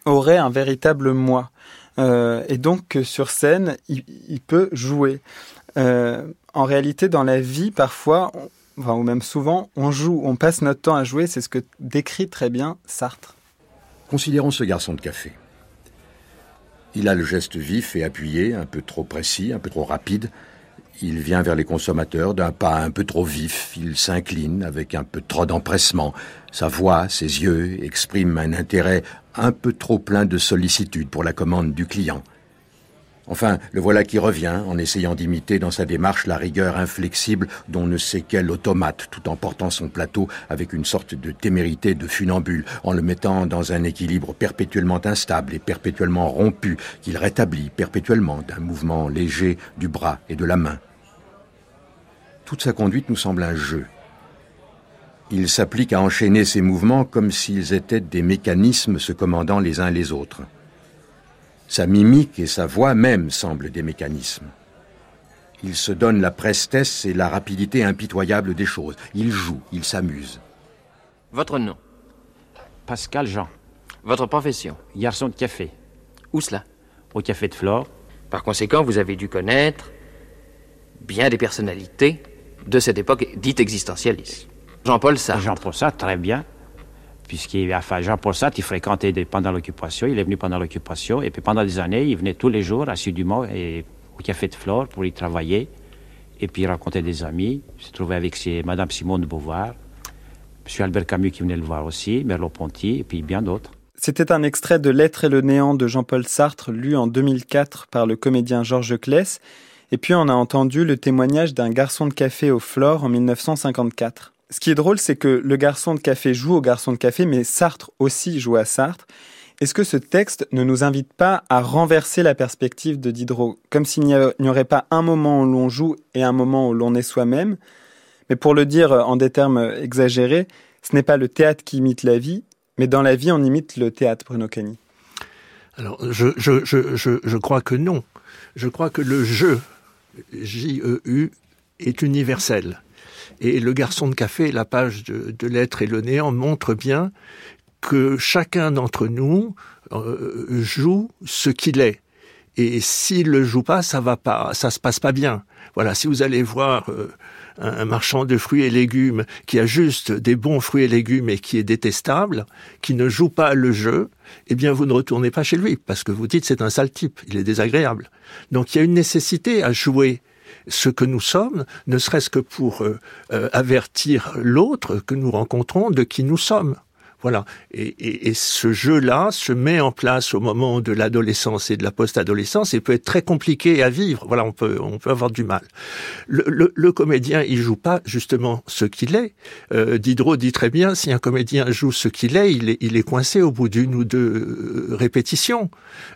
aurait un véritable moi. euh, et donc sur scène, il, peut jouer. Euh, en réalité, dans la vie, parfois, enfin, ou même souvent, on joue, on passe notre temps à jouer. C'est ce que décrit très bien Sartre. Considérons ce garçon de café. Il a le geste vif et appuyé, un peu trop précis, un peu trop rapide. Il vient vers les consommateurs d'un pas un peu trop vif, il s'incline avec un peu trop d'empressement. Sa voix, ses yeux expriment un intérêt un peu trop plein de sollicitude pour la commande du client. Enfin, le voilà qui revient en essayant d'imiter dans sa démarche la rigueur inflexible dont ne sait quel automate, tout en portant son plateau avec une sorte de témérité de funambule, en le mettant dans un équilibre perpétuellement instable et perpétuellement rompu, qu'il rétablit perpétuellement d'un mouvement léger du bras et de la main. Toute sa conduite nous semble un jeu. Il s'applique à enchaîner ses mouvements comme s'ils étaient des mécanismes se commandant les uns les autres. Sa mimique et sa voix même semblent des mécanismes. Il se donne la prestesse et la rapidité impitoyable des choses. Il joue, il s'amuse. Votre nom? Pascal Jean. Votre profession? Garçon de café. Où cela? Au café de Flore. Par conséquent, vous avez dû connaître bien des personnalités de cette époque dite existentialiste. Jean-Paul Sartre. Jean-Paul Sartre, très bien puisqu'il enfin, Jean-Paul Sartre, il fréquentait pendant l'occupation, il est venu pendant l'occupation, et puis pendant des années, il venait tous les jours, assidûment, et, au Café de Flore pour y travailler, et puis il rencontrait des amis, il se trouvait avec ses, Madame Simone de Beauvoir, M. Albert Camus qui venait le voir aussi, Merleau-Ponty, et puis bien d'autres. C'était un extrait de L'être et le néant de Jean-Paul Sartre, lu en 2004 par le comédien Georges Claes, et puis on a entendu le témoignage d'un garçon de café au Flore en 1954 ce qui est drôle, c'est que le garçon de café joue au garçon de café, mais Sartre aussi joue à Sartre. Est-ce que ce texte ne nous invite pas à renverser la perspective de Diderot, comme s'il n'y aurait pas un moment où l'on joue et un moment où l'on est soi-même Mais pour le dire en des termes exagérés, ce n'est pas le théâtre qui imite la vie, mais dans la vie on imite le théâtre, Bruno Cani. Alors, je, je, crois que non. Je crois que le jeu, J-E-U, est universel. Et le garçon de café, la page de, de et le néant montre bien que chacun d'entre nous euh, joue ce qu'il est. Et s'il le joue pas, ça va pas, ça se passe pas bien. Voilà, si vous allez voir euh, un, marchand de fruits et légumes qui a juste des bons fruits et légumes et qui est détestable, qui ne joue pas le jeu, eh bien vous ne retournez pas chez lui parce que vous dites c'est un sale type, il est désagréable. Donc il y a une nécessité à jouer ce que nous sommes, ne serait-ce que pour euh, euh, avertir l'autre que nous rencontrons de qui nous sommes. Voilà. Et, ce jeu-là se met en place au moment de l'adolescence et de la post-adolescence et peut être très compliqué à vivre. Voilà, on peut, on peut avoir du mal. Le, comédien, il joue pas justement ce qu'il est. Euh, Diderot dit très bien, si un comédien joue ce qu'il est, il est, il est coincé au bout d'une ou deux répétitions.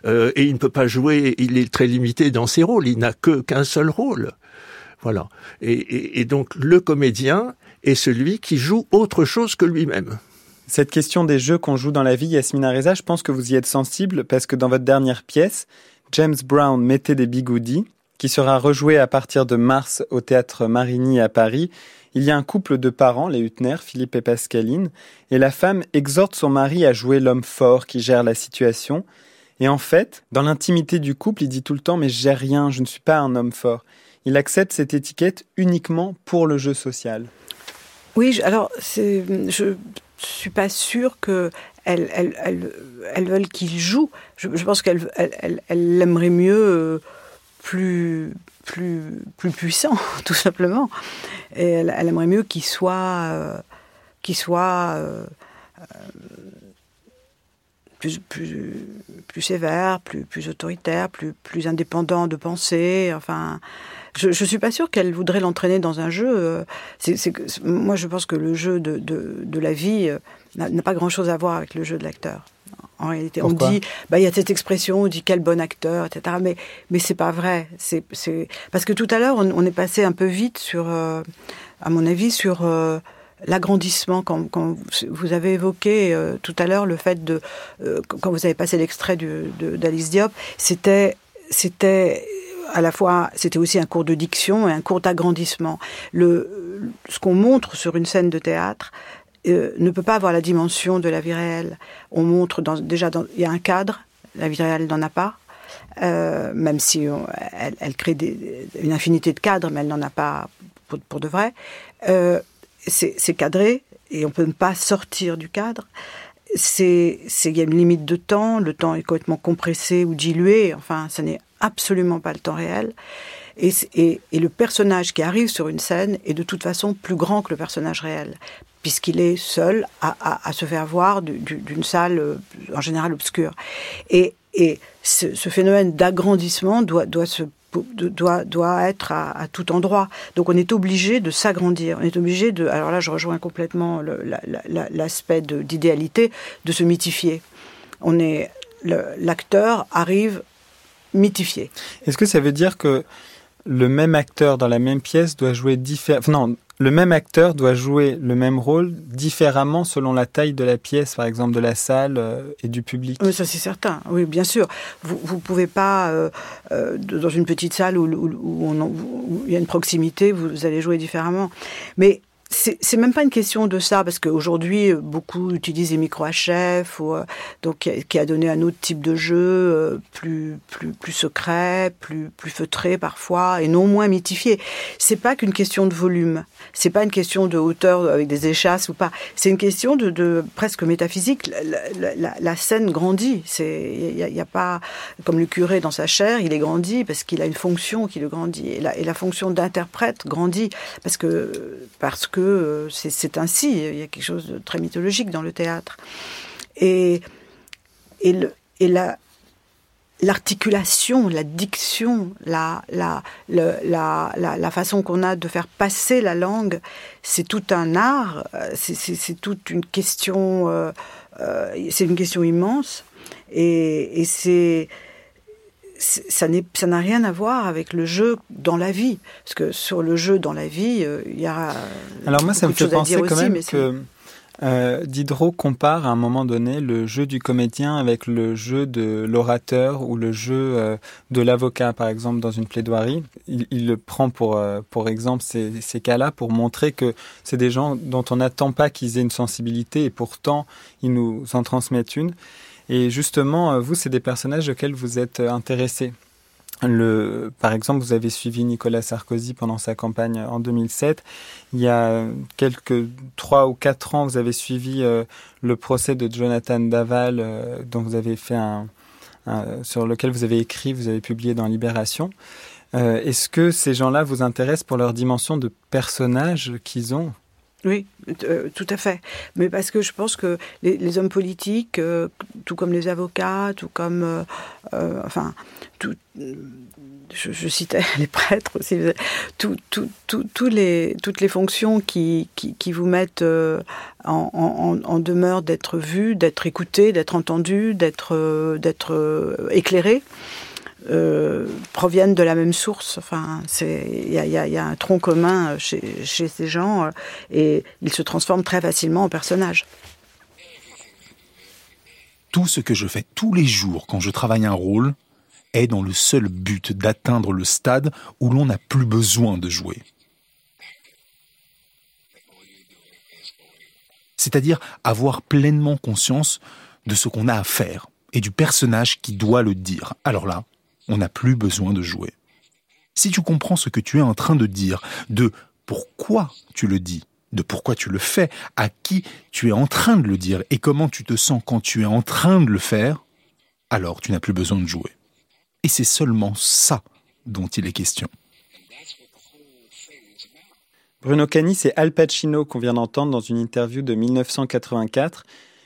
et il ne peut pas jouer, il est très limité dans ses rôles, il n'a que qu'un seul rôle. Voilà. Et, donc le comédien est celui qui joue autre chose que lui-même. Cette question des jeux qu'on joue dans la vie, Yasmina Reza, je pense que vous y êtes sensible parce que dans votre dernière pièce, James Brown mettait des bigoudis, qui sera rejoué à partir de mars au théâtre Marigny à Paris. Il y a un couple de parents, les Hutner, Philippe et Pascaline, et la femme exhorte son mari à jouer l'homme fort qui gère la situation. Et en fait, dans l'intimité du couple, il dit tout le temps Mais gère rien, je ne suis pas un homme fort il accepte cette étiquette uniquement pour le jeu social. Oui, alors je suis pas sûre que elle, elle, veulent qu'il joue. Je, pense qu'elle elle, l'aimerait mieux euh, plus, plus, plus puissant, [laughs] tout simplement. Et elle, aimerait mieux qu'il soit, euh, qu'il soit euh, plus, plus, plus sévère, plus, plus autoritaire, plus, plus indépendant de penser. Enfin, je, je suis pas sûre qu'elle voudrait l'entraîner dans un jeu. Euh, c'est, que, moi, je pense que le jeu de, de, de la vie euh, n'a, pas grand-chose à voir avec le jeu de l'acteur. En réalité, on dit, bah, il y a cette expression, on dit quel bon acteur, etc. Mais, mais c'est pas vrai. C'est, c'est parce que tout à l'heure, on, est passé un peu vite sur, euh, à mon avis, sur l'agrandissement. Quand, quand, vous avez évoqué tout à l'heure le fait de, quand vous avez passé l'extrait de, d'Alice Diop, c'était, c'était à la fois, c'était aussi un cours de diction et un cours d'agrandissement. Le, ce qu'on montre sur une scène de théâtre euh, ne peut pas avoir la dimension de la vie réelle. On montre dans, déjà, dans, il y a un cadre, la vie réelle n'en a pas. euh, même si elle, crée une infinité de cadres, mais elle n'en a pas pour, de vrai. Euh, c'est cadré et on peut ne pas sortir du cadre. C'est il y a une limite de temps, le temps est complètement compressé ou dilué. Enfin, ce n'est absolument pas le temps réel. Et, le personnage qui arrive sur une scène est de toute façon plus grand que le personnage réel, puisqu'il est seul à, se faire voir d'une salle euh, en général obscure. Et, ce, phénomène d'agrandissement doit, doit être à, tout endroit. Donc on est obligé de s'agrandir. On est obligé de. Alors là, je rejoins complètement l'aspect d'idéalité, de se mythifier. On est l'acteur arrive mythifié. Est-ce que ça veut dire que le même acteur dans la même pièce doit jouer différemment. Non, le même acteur doit jouer le même rôle différemment selon la taille de la pièce, par exemple de la salle euh, et du public? Oui, ça c'est certain. Oui, bien sûr. Vous ne pouvez pas, euh, euh, dans une petite salle où, où, où, il y a une proximité, vous allez jouer différemment. Mais c'est même pas une question de ça parce qu'aujourd'hui euh, beaucoup utilisent les micro HF ou euh, donc qui a donné un autre type de jeu euh, plus plus plus secret, plus plus feutré parfois et non moins mythifié. C'est pas qu'une question de volume, c'est pas une question de hauteur avec des échasses ou pas. C'est une question de, presque métaphysique. La, scène grandit. Il y, a pas comme le curé dans sa chair, il est grandi parce qu'il a une fonction qui le grandit et la, et la fonction d'interprète grandit parce que parce que euh, c'est ainsi. Il y a quelque chose de très mythologique dans le théâtre. Et, et, le, et la, l'articulation, la diction, la, la, la, la, façon qu'on a de faire passer la langue, c'est tout un art, c'est toute une question, euh, euh, c'est une question immense, et, et c'est ça n'a rien à voir avec le jeu dans la vie. Parce que sur le jeu dans la vie, euh, il y a. Alors moi, ça me fait penser quand même que euh, Diderot compare à un moment donné le jeu du comédien avec le jeu de l'orateur ou le jeu euh, de l'avocat, par exemple, dans une plaidoirie. Il, il le prend pour, pour exemple ces, ces cas-là pour montrer que c'est des gens dont on n'attend pas qu'ils aient une sensibilité et pourtant ils nous en transmettent une. Et justement, euh, vous, c'est des personnages auxquels vous êtes euh, intéressés. Le, par exemple, vous avez suivi Nicolas Sarkozy pendant sa campagne en 2007. Il y a quelques trois ou quatre ans, vous avez suivi euh, le procès de Jonathan Daval, dont vous avez fait sur lequel vous avez écrit, vous avez publié dans Libération. Est-ce que ces gens-là vous intéressent pour leur dimension de personnage qu'ils ont? Oui, euh, tout à fait. Mais parce que je pense que les, hommes politiques, euh, tout comme les avocats, tout comme, euh, enfin, tout, je, citais [laughs] les prêtres aussi, toutes les fonctions qui, qui, vous mettent en, demeure d'être vus, d'être écoutés, d'être entendus, d'être d'être éclairés. Euh, proviennent de la même source. Enfin, il y a, un tronc commun chez, chez ces gens euh, et ils se transforment très facilement en personnages. Tout ce que je fais tous les jours quand je travaille un rôle est dans le seul but d'atteindre le stade où l'on n'a plus besoin de jouer. C'est-à-dire avoir pleinement conscience de ce qu'on a à faire et du personnage qui doit le dire. Alors là, on n'a plus besoin de jouer. Si tu comprends ce que tu es en train de dire, de pourquoi tu le dis, de pourquoi tu le fais, à qui tu es en train de le dire et comment tu te sens quand tu es en train de le faire, alors tu n'as plus besoin de jouer. Et c'est seulement ça dont il est question. Bruno Cani, c'est Al Pacino qu'on vient d'entendre dans une interview de 1984.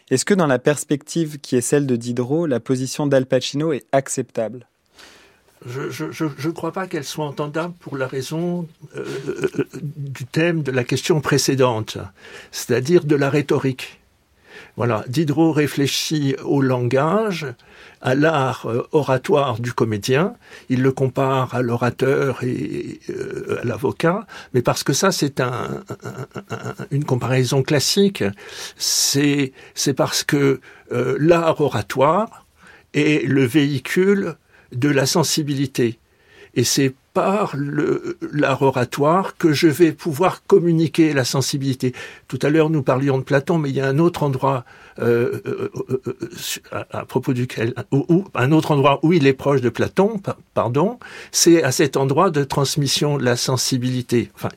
Est-ce que dans la perspective qui est celle de Diderot, la position d'Al Pacino est acceptable? Je ne crois pas qu'elle soit entendable pour la raison euh, euh, du thème de la question précédente, c'est-à-dire de la rhétorique. Voilà, Diderot réfléchit au langage, à l'art euh, oratoire du comédien. Il le compare à l'orateur et à l'avocat, mais parce que ça, c'est un, une comparaison classique. C'est parce que l'art oratoire est le véhicule de la sensibilité. Et c'est par l'art oratoire que je vais pouvoir communiquer la sensibilité. Tout à l'heure, nous parlions de Platon, mais il y a un autre endroit euh, euh, euh, à, propos duquel, ou, un autre endroit où il est proche de Platon, pardon, c'est à cet endroit de transmission de la sensibilité. Enfin,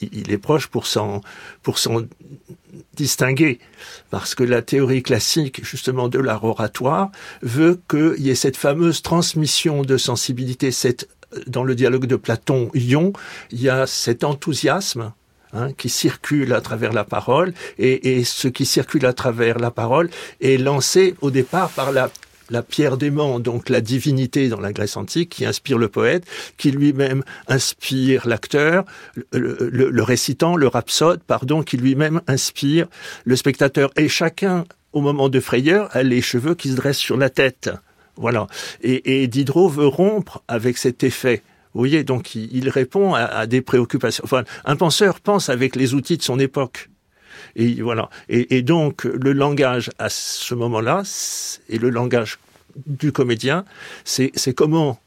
il, est proche pour s'en pour distinguer, parce que la théorie classique, justement, de l'art oratoire, veut qu'il y ait cette fameuse transmission de sensibilité, dans le dialogue de Platon-Ion, il y a cet enthousiasme hein, qui circule à travers la parole, et, ce qui circule à travers la parole est lancé au départ par la la pierre d'aimant, donc la divinité dans la Grèce antique, qui inspire le poète, qui lui-même inspire l'acteur, le, récitant, le rhapsode, pardon, qui lui-même inspire le spectateur. Et chacun, au moment de frayeur, a les cheveux qui se dressent sur la tête. Voilà. Et, Diderot veut rompre avec cet effet. Vous voyez, donc il, répond à, des préoccupations. Enfin, un penseur pense avec les outils de son époque. Et voilà. Et, donc le langage à ce moment-là et le langage du comédien, c'est comment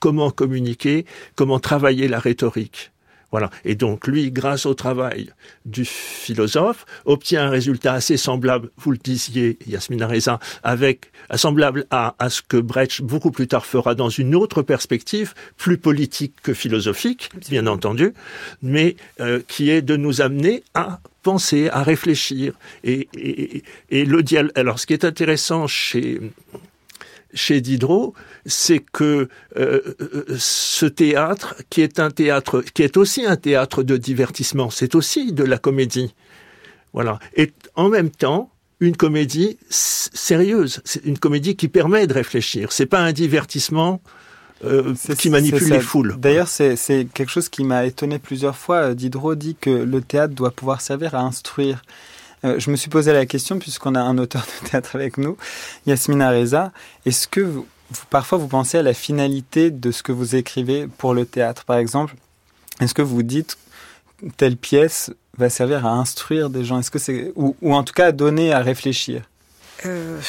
comment communiquer, comment travailler la rhétorique. Voilà. Et donc, lui, grâce au travail du philosophe, obtient un résultat assez semblable, vous le disiez, Yasmina Reza, avec, semblable à, à ce que Brecht, beaucoup plus tard, fera dans une autre perspective, plus politique que philosophique, bien entendu, mais euh, qui est de nous amener à penser, à réfléchir. Et, et, le. Alors, ce qui est intéressant chez chez Diderot, c'est que euh, euh, ce théâtre, qui est un théâtre, qui est aussi un théâtre de divertissement, c'est aussi de la comédie. Voilà. Et en même temps, une comédie sérieuse, c'est une comédie qui permet de réfléchir. C'est pas un divertissement euh, qui manipule les foules. D'ailleurs, c'est quelque chose qui m'a étonné plusieurs fois. Diderot dit que le théâtre doit pouvoir servir à instruire. Euh, je me suis posé la question, puisqu'on a un auteur de théâtre avec nous, Yasmina Reza, est-ce que parfois vous pensez à la finalité de ce que vous écrivez pour le théâtre? Par exemple, est-ce que vous dites telle pièce va servir à instruire des gens? Est-ce que c'est ou, en tout cas à donner à réfléchir? Euh,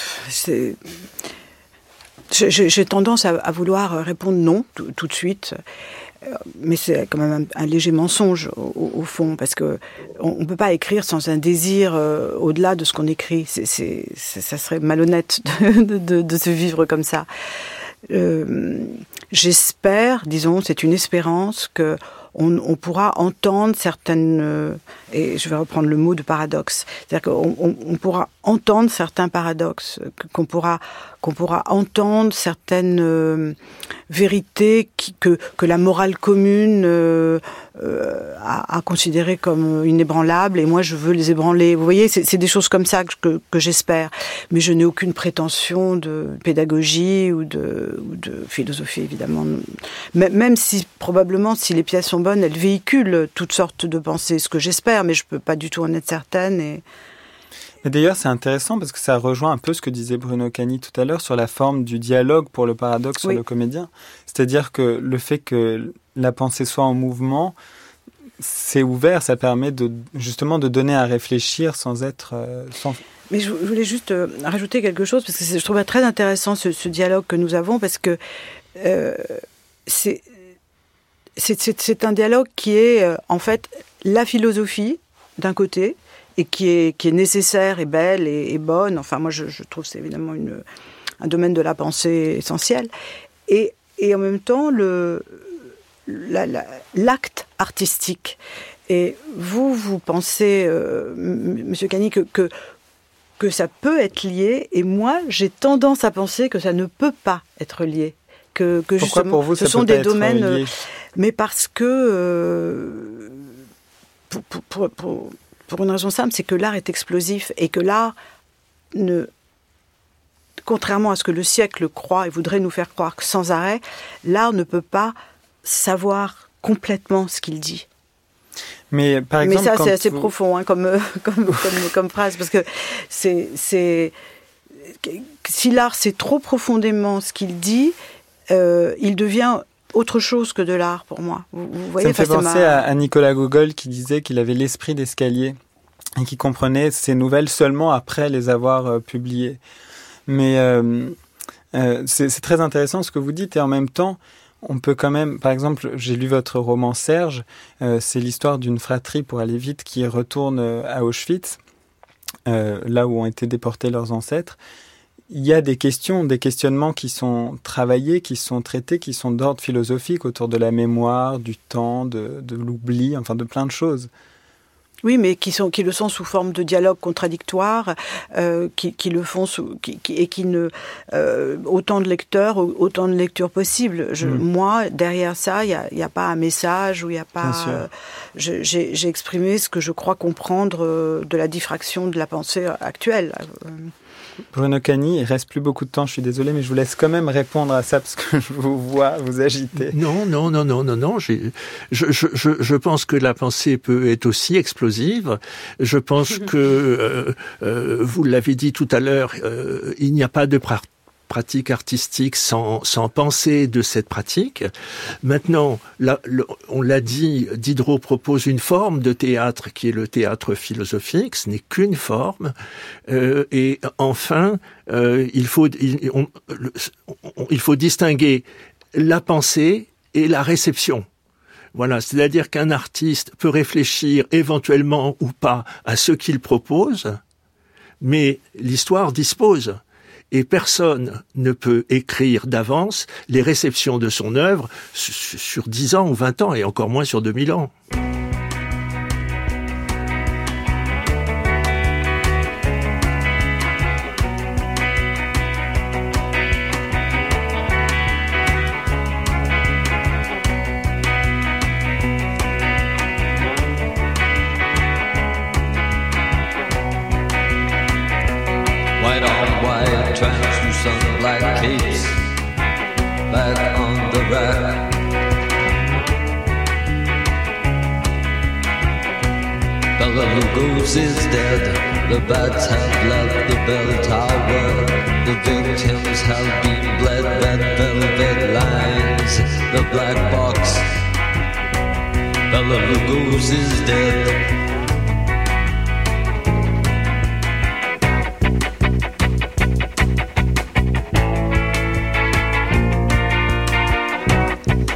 J'ai tendance à, vouloir répondre non tout de suite mais c'est quand même un, léger mensonge au, fond, parce que on, peut pas écrire sans un désir euh, au-delà de ce qu'on écrit. C'est, ça serait malhonnête de, de, se vivre comme ça. Euh, j'espère, disons, c'est une espérance que on, pourra entendre certaines, euh, et je vais reprendre le mot de paradoxe, c'est-à-dire qu'on on, pourra entendre certains paradoxes, qu'on pourra qu'on pourra entendre certaines euh, vérités que, que la morale commune euh, euh, a, a considérées comme inébranlables et moi je veux les ébranler. Vous voyez, c'est des choses comme ça que, que, j'espère. Mais je n'ai aucune prétention de pédagogie ou de, ou de philosophie, évidemment. Même si, probablement, si les pièces sont bonnes, elles véhiculent toutes sortes de pensées, ce que j'espère, mais je peux pas du tout en être certaine. Et, et d'ailleurs, c'est intéressant parce que ça rejoint un peu ce que disait Bruno Cani tout à l'heure sur la forme du dialogue pour le paradoxe sur le comédien. C'est-à-dire que le fait que la pensée soit en mouvement, c'est ouvert, ça permet de, justement de donner à réfléchir sans être... Euh, sans... Mais je voulais juste euh, rajouter quelque chose parce que je trouve très intéressant ce, dialogue que nous avons parce que euh, c'est c'est un dialogue qui est en fait la philosophie d'un côté et qui est, qui est nécessaire et belle et, bonne. Enfin, moi, je, trouve c'est évidemment une, un domaine de la pensée essentiel. Et, et en même temps, le, l'acte artistique. Et vous, vous pensez, euh, Monsieur Cani, que, que, que ça peut être lié, et moi, j'ai tendance à penser que ça ne peut pas être lié. Que, que justement, pour vous, ce sont des domaines. Lié? mais parce que. Euh, pour, pour, pour une raison simple, c'est que l'art est explosif et que l'art ne contrairement à ce que le siècle croit et voudrait nous faire croire sans arrêt, l'art ne peut pas savoir complètement ce qu'il dit. Mais par exemple, Mais ça, c'est assez profond hein, comme, [laughs] comme, comme, phrase, parce que c'est si l'art sait trop profondément ce qu'il dit, euh, il devient autre chose que de l'art pour moi. Vous, voyez, ça me fait penser à, Nicolas Gogol qui disait qu'il avait l'esprit d'escalier et qui comprenait ses nouvelles seulement après les avoir euh, publiées. Mais euh, euh, c'est très intéressant ce que vous dites et en même temps, on peut quand même, par exemple, j'ai lu votre roman Serge, c'est l'histoire d'une fratrie pour aller vite qui retourne à Auschwitz, là où ont été déportés leurs ancêtres. Il y a des questions, des questionnements qui sont travaillés, qui sont traités, qui sont d'ordre philosophique autour de la mémoire, du temps, de, de l'oubli, enfin de plein de choses. Oui, mais qui, sont, qui le sont sous forme de dialogue contradictoire, euh, qui, qui, le font sous, qui, qui, et qui ne euh, autant de lecteurs, autant de lectures possibles. Je, mm. Moi, derrière ça, il n'y a, y a, pas un message ou il n'y a pas. Euh, J'ai exprimé ce que je crois comprendre euh, de la diffraction de la pensée actuelle. Bruno Cani, il reste plus beaucoup de temps, je suis désolé, mais je vous laisse quand même répondre à ça parce que je vous vois vous agiter. Non, non, non, non, non, non. Je, je, je, je pense que la pensée peut être aussi explosive. Je pense [laughs] que, euh, euh, vous l'avez dit tout à l'heure, euh, il n'y a pas de pratique artistique sans, sans penser de cette pratique. Maintenant, là, on l'a dit, Diderot propose une forme de théâtre qui est le théâtre philosophique, ce n'est qu'une forme. Euh, et enfin, euh, il, faut, il, il faut distinguer la pensée et la réception. Voilà, c'est-à-dire qu'un artiste peut réfléchir éventuellement ou pas à ce qu'il propose, mais l'histoire dispose et personne ne peut écrire d'avance les réceptions de son œuvre sur 10 ans ou 20 ans, et encore moins sur 2000 ans. Is dead. The bats have left the bell tower. The victims have been bled. Red velvet lines. The black box. Bella Lugos is dead.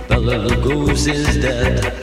Bella Lugos is dead.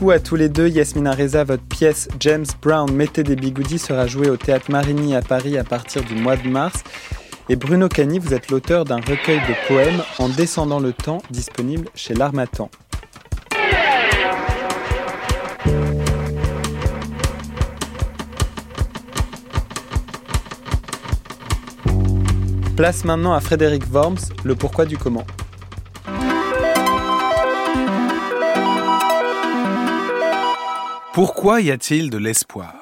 Beaucoup à tous les deux. Yasmina Reza, votre pièce James Brown, Mettez des bigoudis sera jouée au théâtre Marigny à Paris à partir du mois de mars. Et Bruno Cani, vous êtes l'auteur d'un recueil de poèmes En descendant le temps, disponible chez l'Armatan. Place maintenant à Frédéric Worms, le pourquoi du comment. Pourquoi y a-t-il de l'espoir?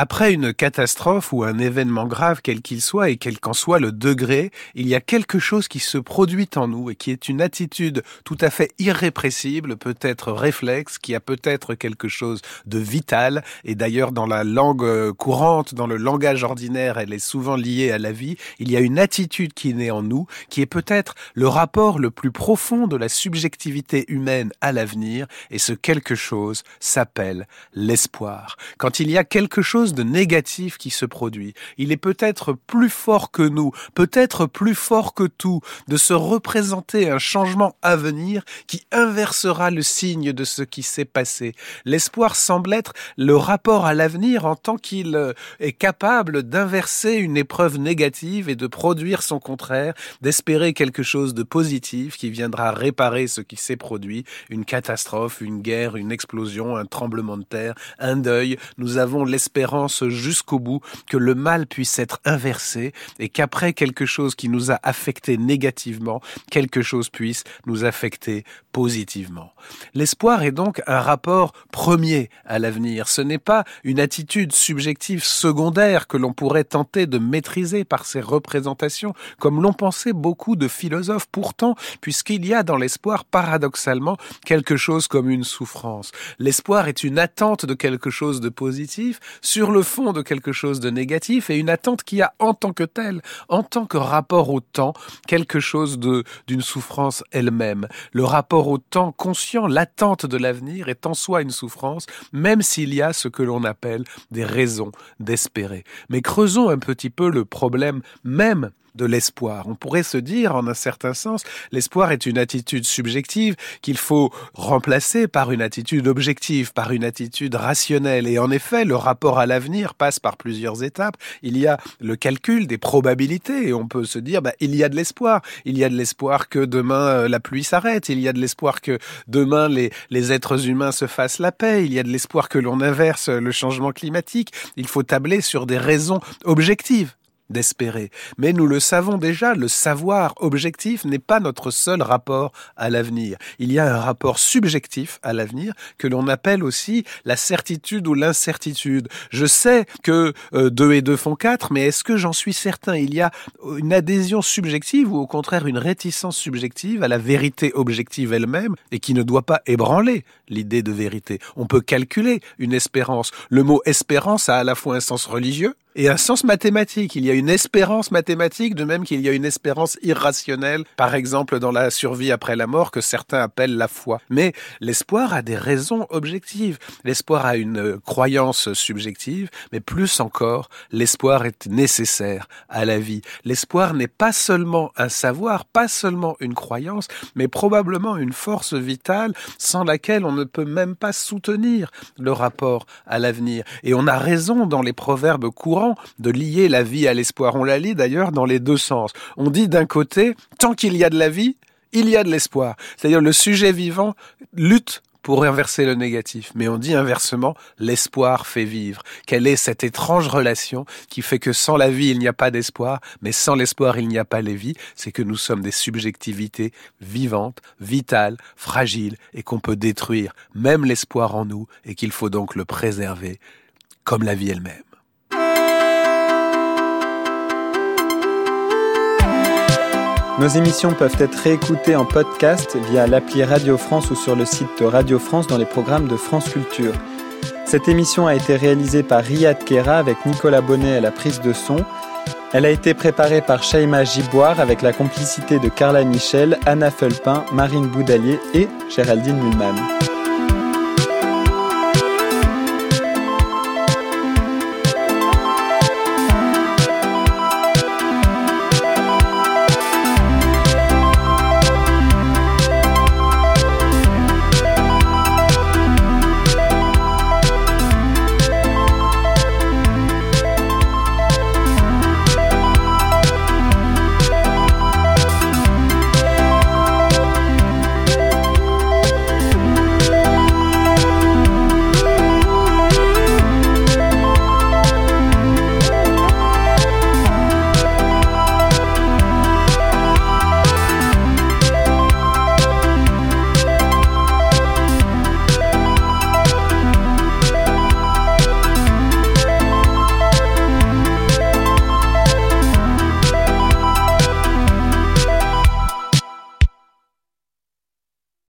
Après une catastrophe ou un événement grave quel qu'il soit et quel qu'en soit le degré, il y a quelque chose qui se produit en nous et qui est une attitude tout à fait irrépressible, peut-être réflexe, qui a peut-être quelque chose de vital et d'ailleurs dans la langue euh, courante, dans le langage ordinaire, elle est souvent liée à la vie. Il y a une attitude qui naît en nous qui est peut-être le rapport le plus profond de la subjectivité humaine à l'avenir et ce quelque chose s'appelle l'espoir. Quand il y a quelque chose de négatif qui se produit, il est peut-être plus fort que nous, peut-être plus fort que tout, de se représenter un changement à venir qui inversera le signe de ce qui s'est passé. L'espoir semble être le rapport à l'avenir en tant qu'il euh, est capable d'inverser une épreuve négative et de produire son contraire, d'espérer quelque chose de positif qui viendra réparer ce qui s'est produit, une catastrophe, une guerre, une explosion, un tremblement de terre, un deuil. Nous avons l'espérance jusqu'au bout que le mal puisse être inversé et qu'après quelque chose qui nous a affecté négativement, quelque chose puisse nous affecter positivement. L'espoir est donc un rapport premier à l'avenir. Ce n'est pas une attitude subjective secondaire que l'on pourrait tenter de maîtriser par ses représentations, comme l'ont pensé beaucoup de philosophes pourtant, puisqu'il y a dans l'espoir paradoxalement quelque chose comme une souffrance. L'espoir est une attente de quelque chose de positif sur le fond de quelque chose de négatif et une attente qui a en tant que telle, en tant que rapport au temps, quelque chose de d'une souffrance elle-même. Le rapport au temps conscient, l'attente de l'avenir est en soi une souffrance, même s'il y a ce que l'on appelle des raisons d'espérer. Mais creusons un petit peu le problème même de l'espoir. On pourrait se dire, en un certain sens, l'espoir est une attitude subjective qu'il faut remplacer par une attitude objective, par une attitude rationnelle. Et en effet, le rapport à l'avenir passe par plusieurs étapes. Il y a le calcul des probabilités et on peut se dire, bah, il y a de l'espoir. Il y a de l'espoir que demain euh, la pluie s'arrête. Il y a de l'espoir que demain les, les êtres humains se fassent la paix. Il y a de l'espoir que l'on inverse le changement climatique. Il faut tabler sur des raisons objectives d'espérer. Mais nous le savons déjà, le savoir objectif n'est pas notre seul rapport à l'avenir. Il y a un rapport subjectif à l'avenir que l'on appelle aussi la certitude ou l'incertitude. Je sais que euh, deux et deux font quatre, mais est-ce que j'en suis certain? Il y a une adhésion subjective ou au contraire une réticence subjective à la vérité objective elle-même et qui ne doit pas ébranler l'idée de vérité. On peut calculer une espérance. Le mot espérance a à la fois un sens religieux, et un sens mathématique. Il y a une espérance mathématique, de même qu'il y a une espérance irrationnelle, par exemple dans la survie après la mort, que certains appellent la foi. Mais l'espoir a des raisons objectives. L'espoir a une croyance subjective, mais plus encore, l'espoir est nécessaire à la vie. L'espoir n'est pas seulement un savoir, pas seulement une croyance, mais probablement une force vitale sans laquelle on ne peut même pas soutenir le rapport à l'avenir. Et on a raison dans les proverbes courants de lier la vie à l'espoir. On la lit d'ailleurs dans les deux sens. On dit d'un côté, tant qu'il y a de la vie, il y a de l'espoir. C'est-à-dire le sujet vivant lutte pour inverser le négatif. Mais on dit inversement, l'espoir fait vivre. Quelle est cette étrange relation qui fait que sans la vie, il n'y a pas d'espoir, mais sans l'espoir, il n'y a pas les vies? C'est que nous sommes des subjectivités vivantes, vitales, fragiles, et qu'on peut détruire même l'espoir en nous, et qu'il faut donc le préserver, comme la vie elle-même. Nos émissions peuvent être réécoutées en podcast via l'appli Radio France ou sur le site Radio France dans les programmes de France Culture. Cette émission a été réalisée par Riyad Kera avec Nicolas Bonnet à la prise de son. Elle a été préparée par Shaima Giboire avec la complicité de Carla Michel, Anna Felpin, Marine Boudalier et Géraldine Mulman.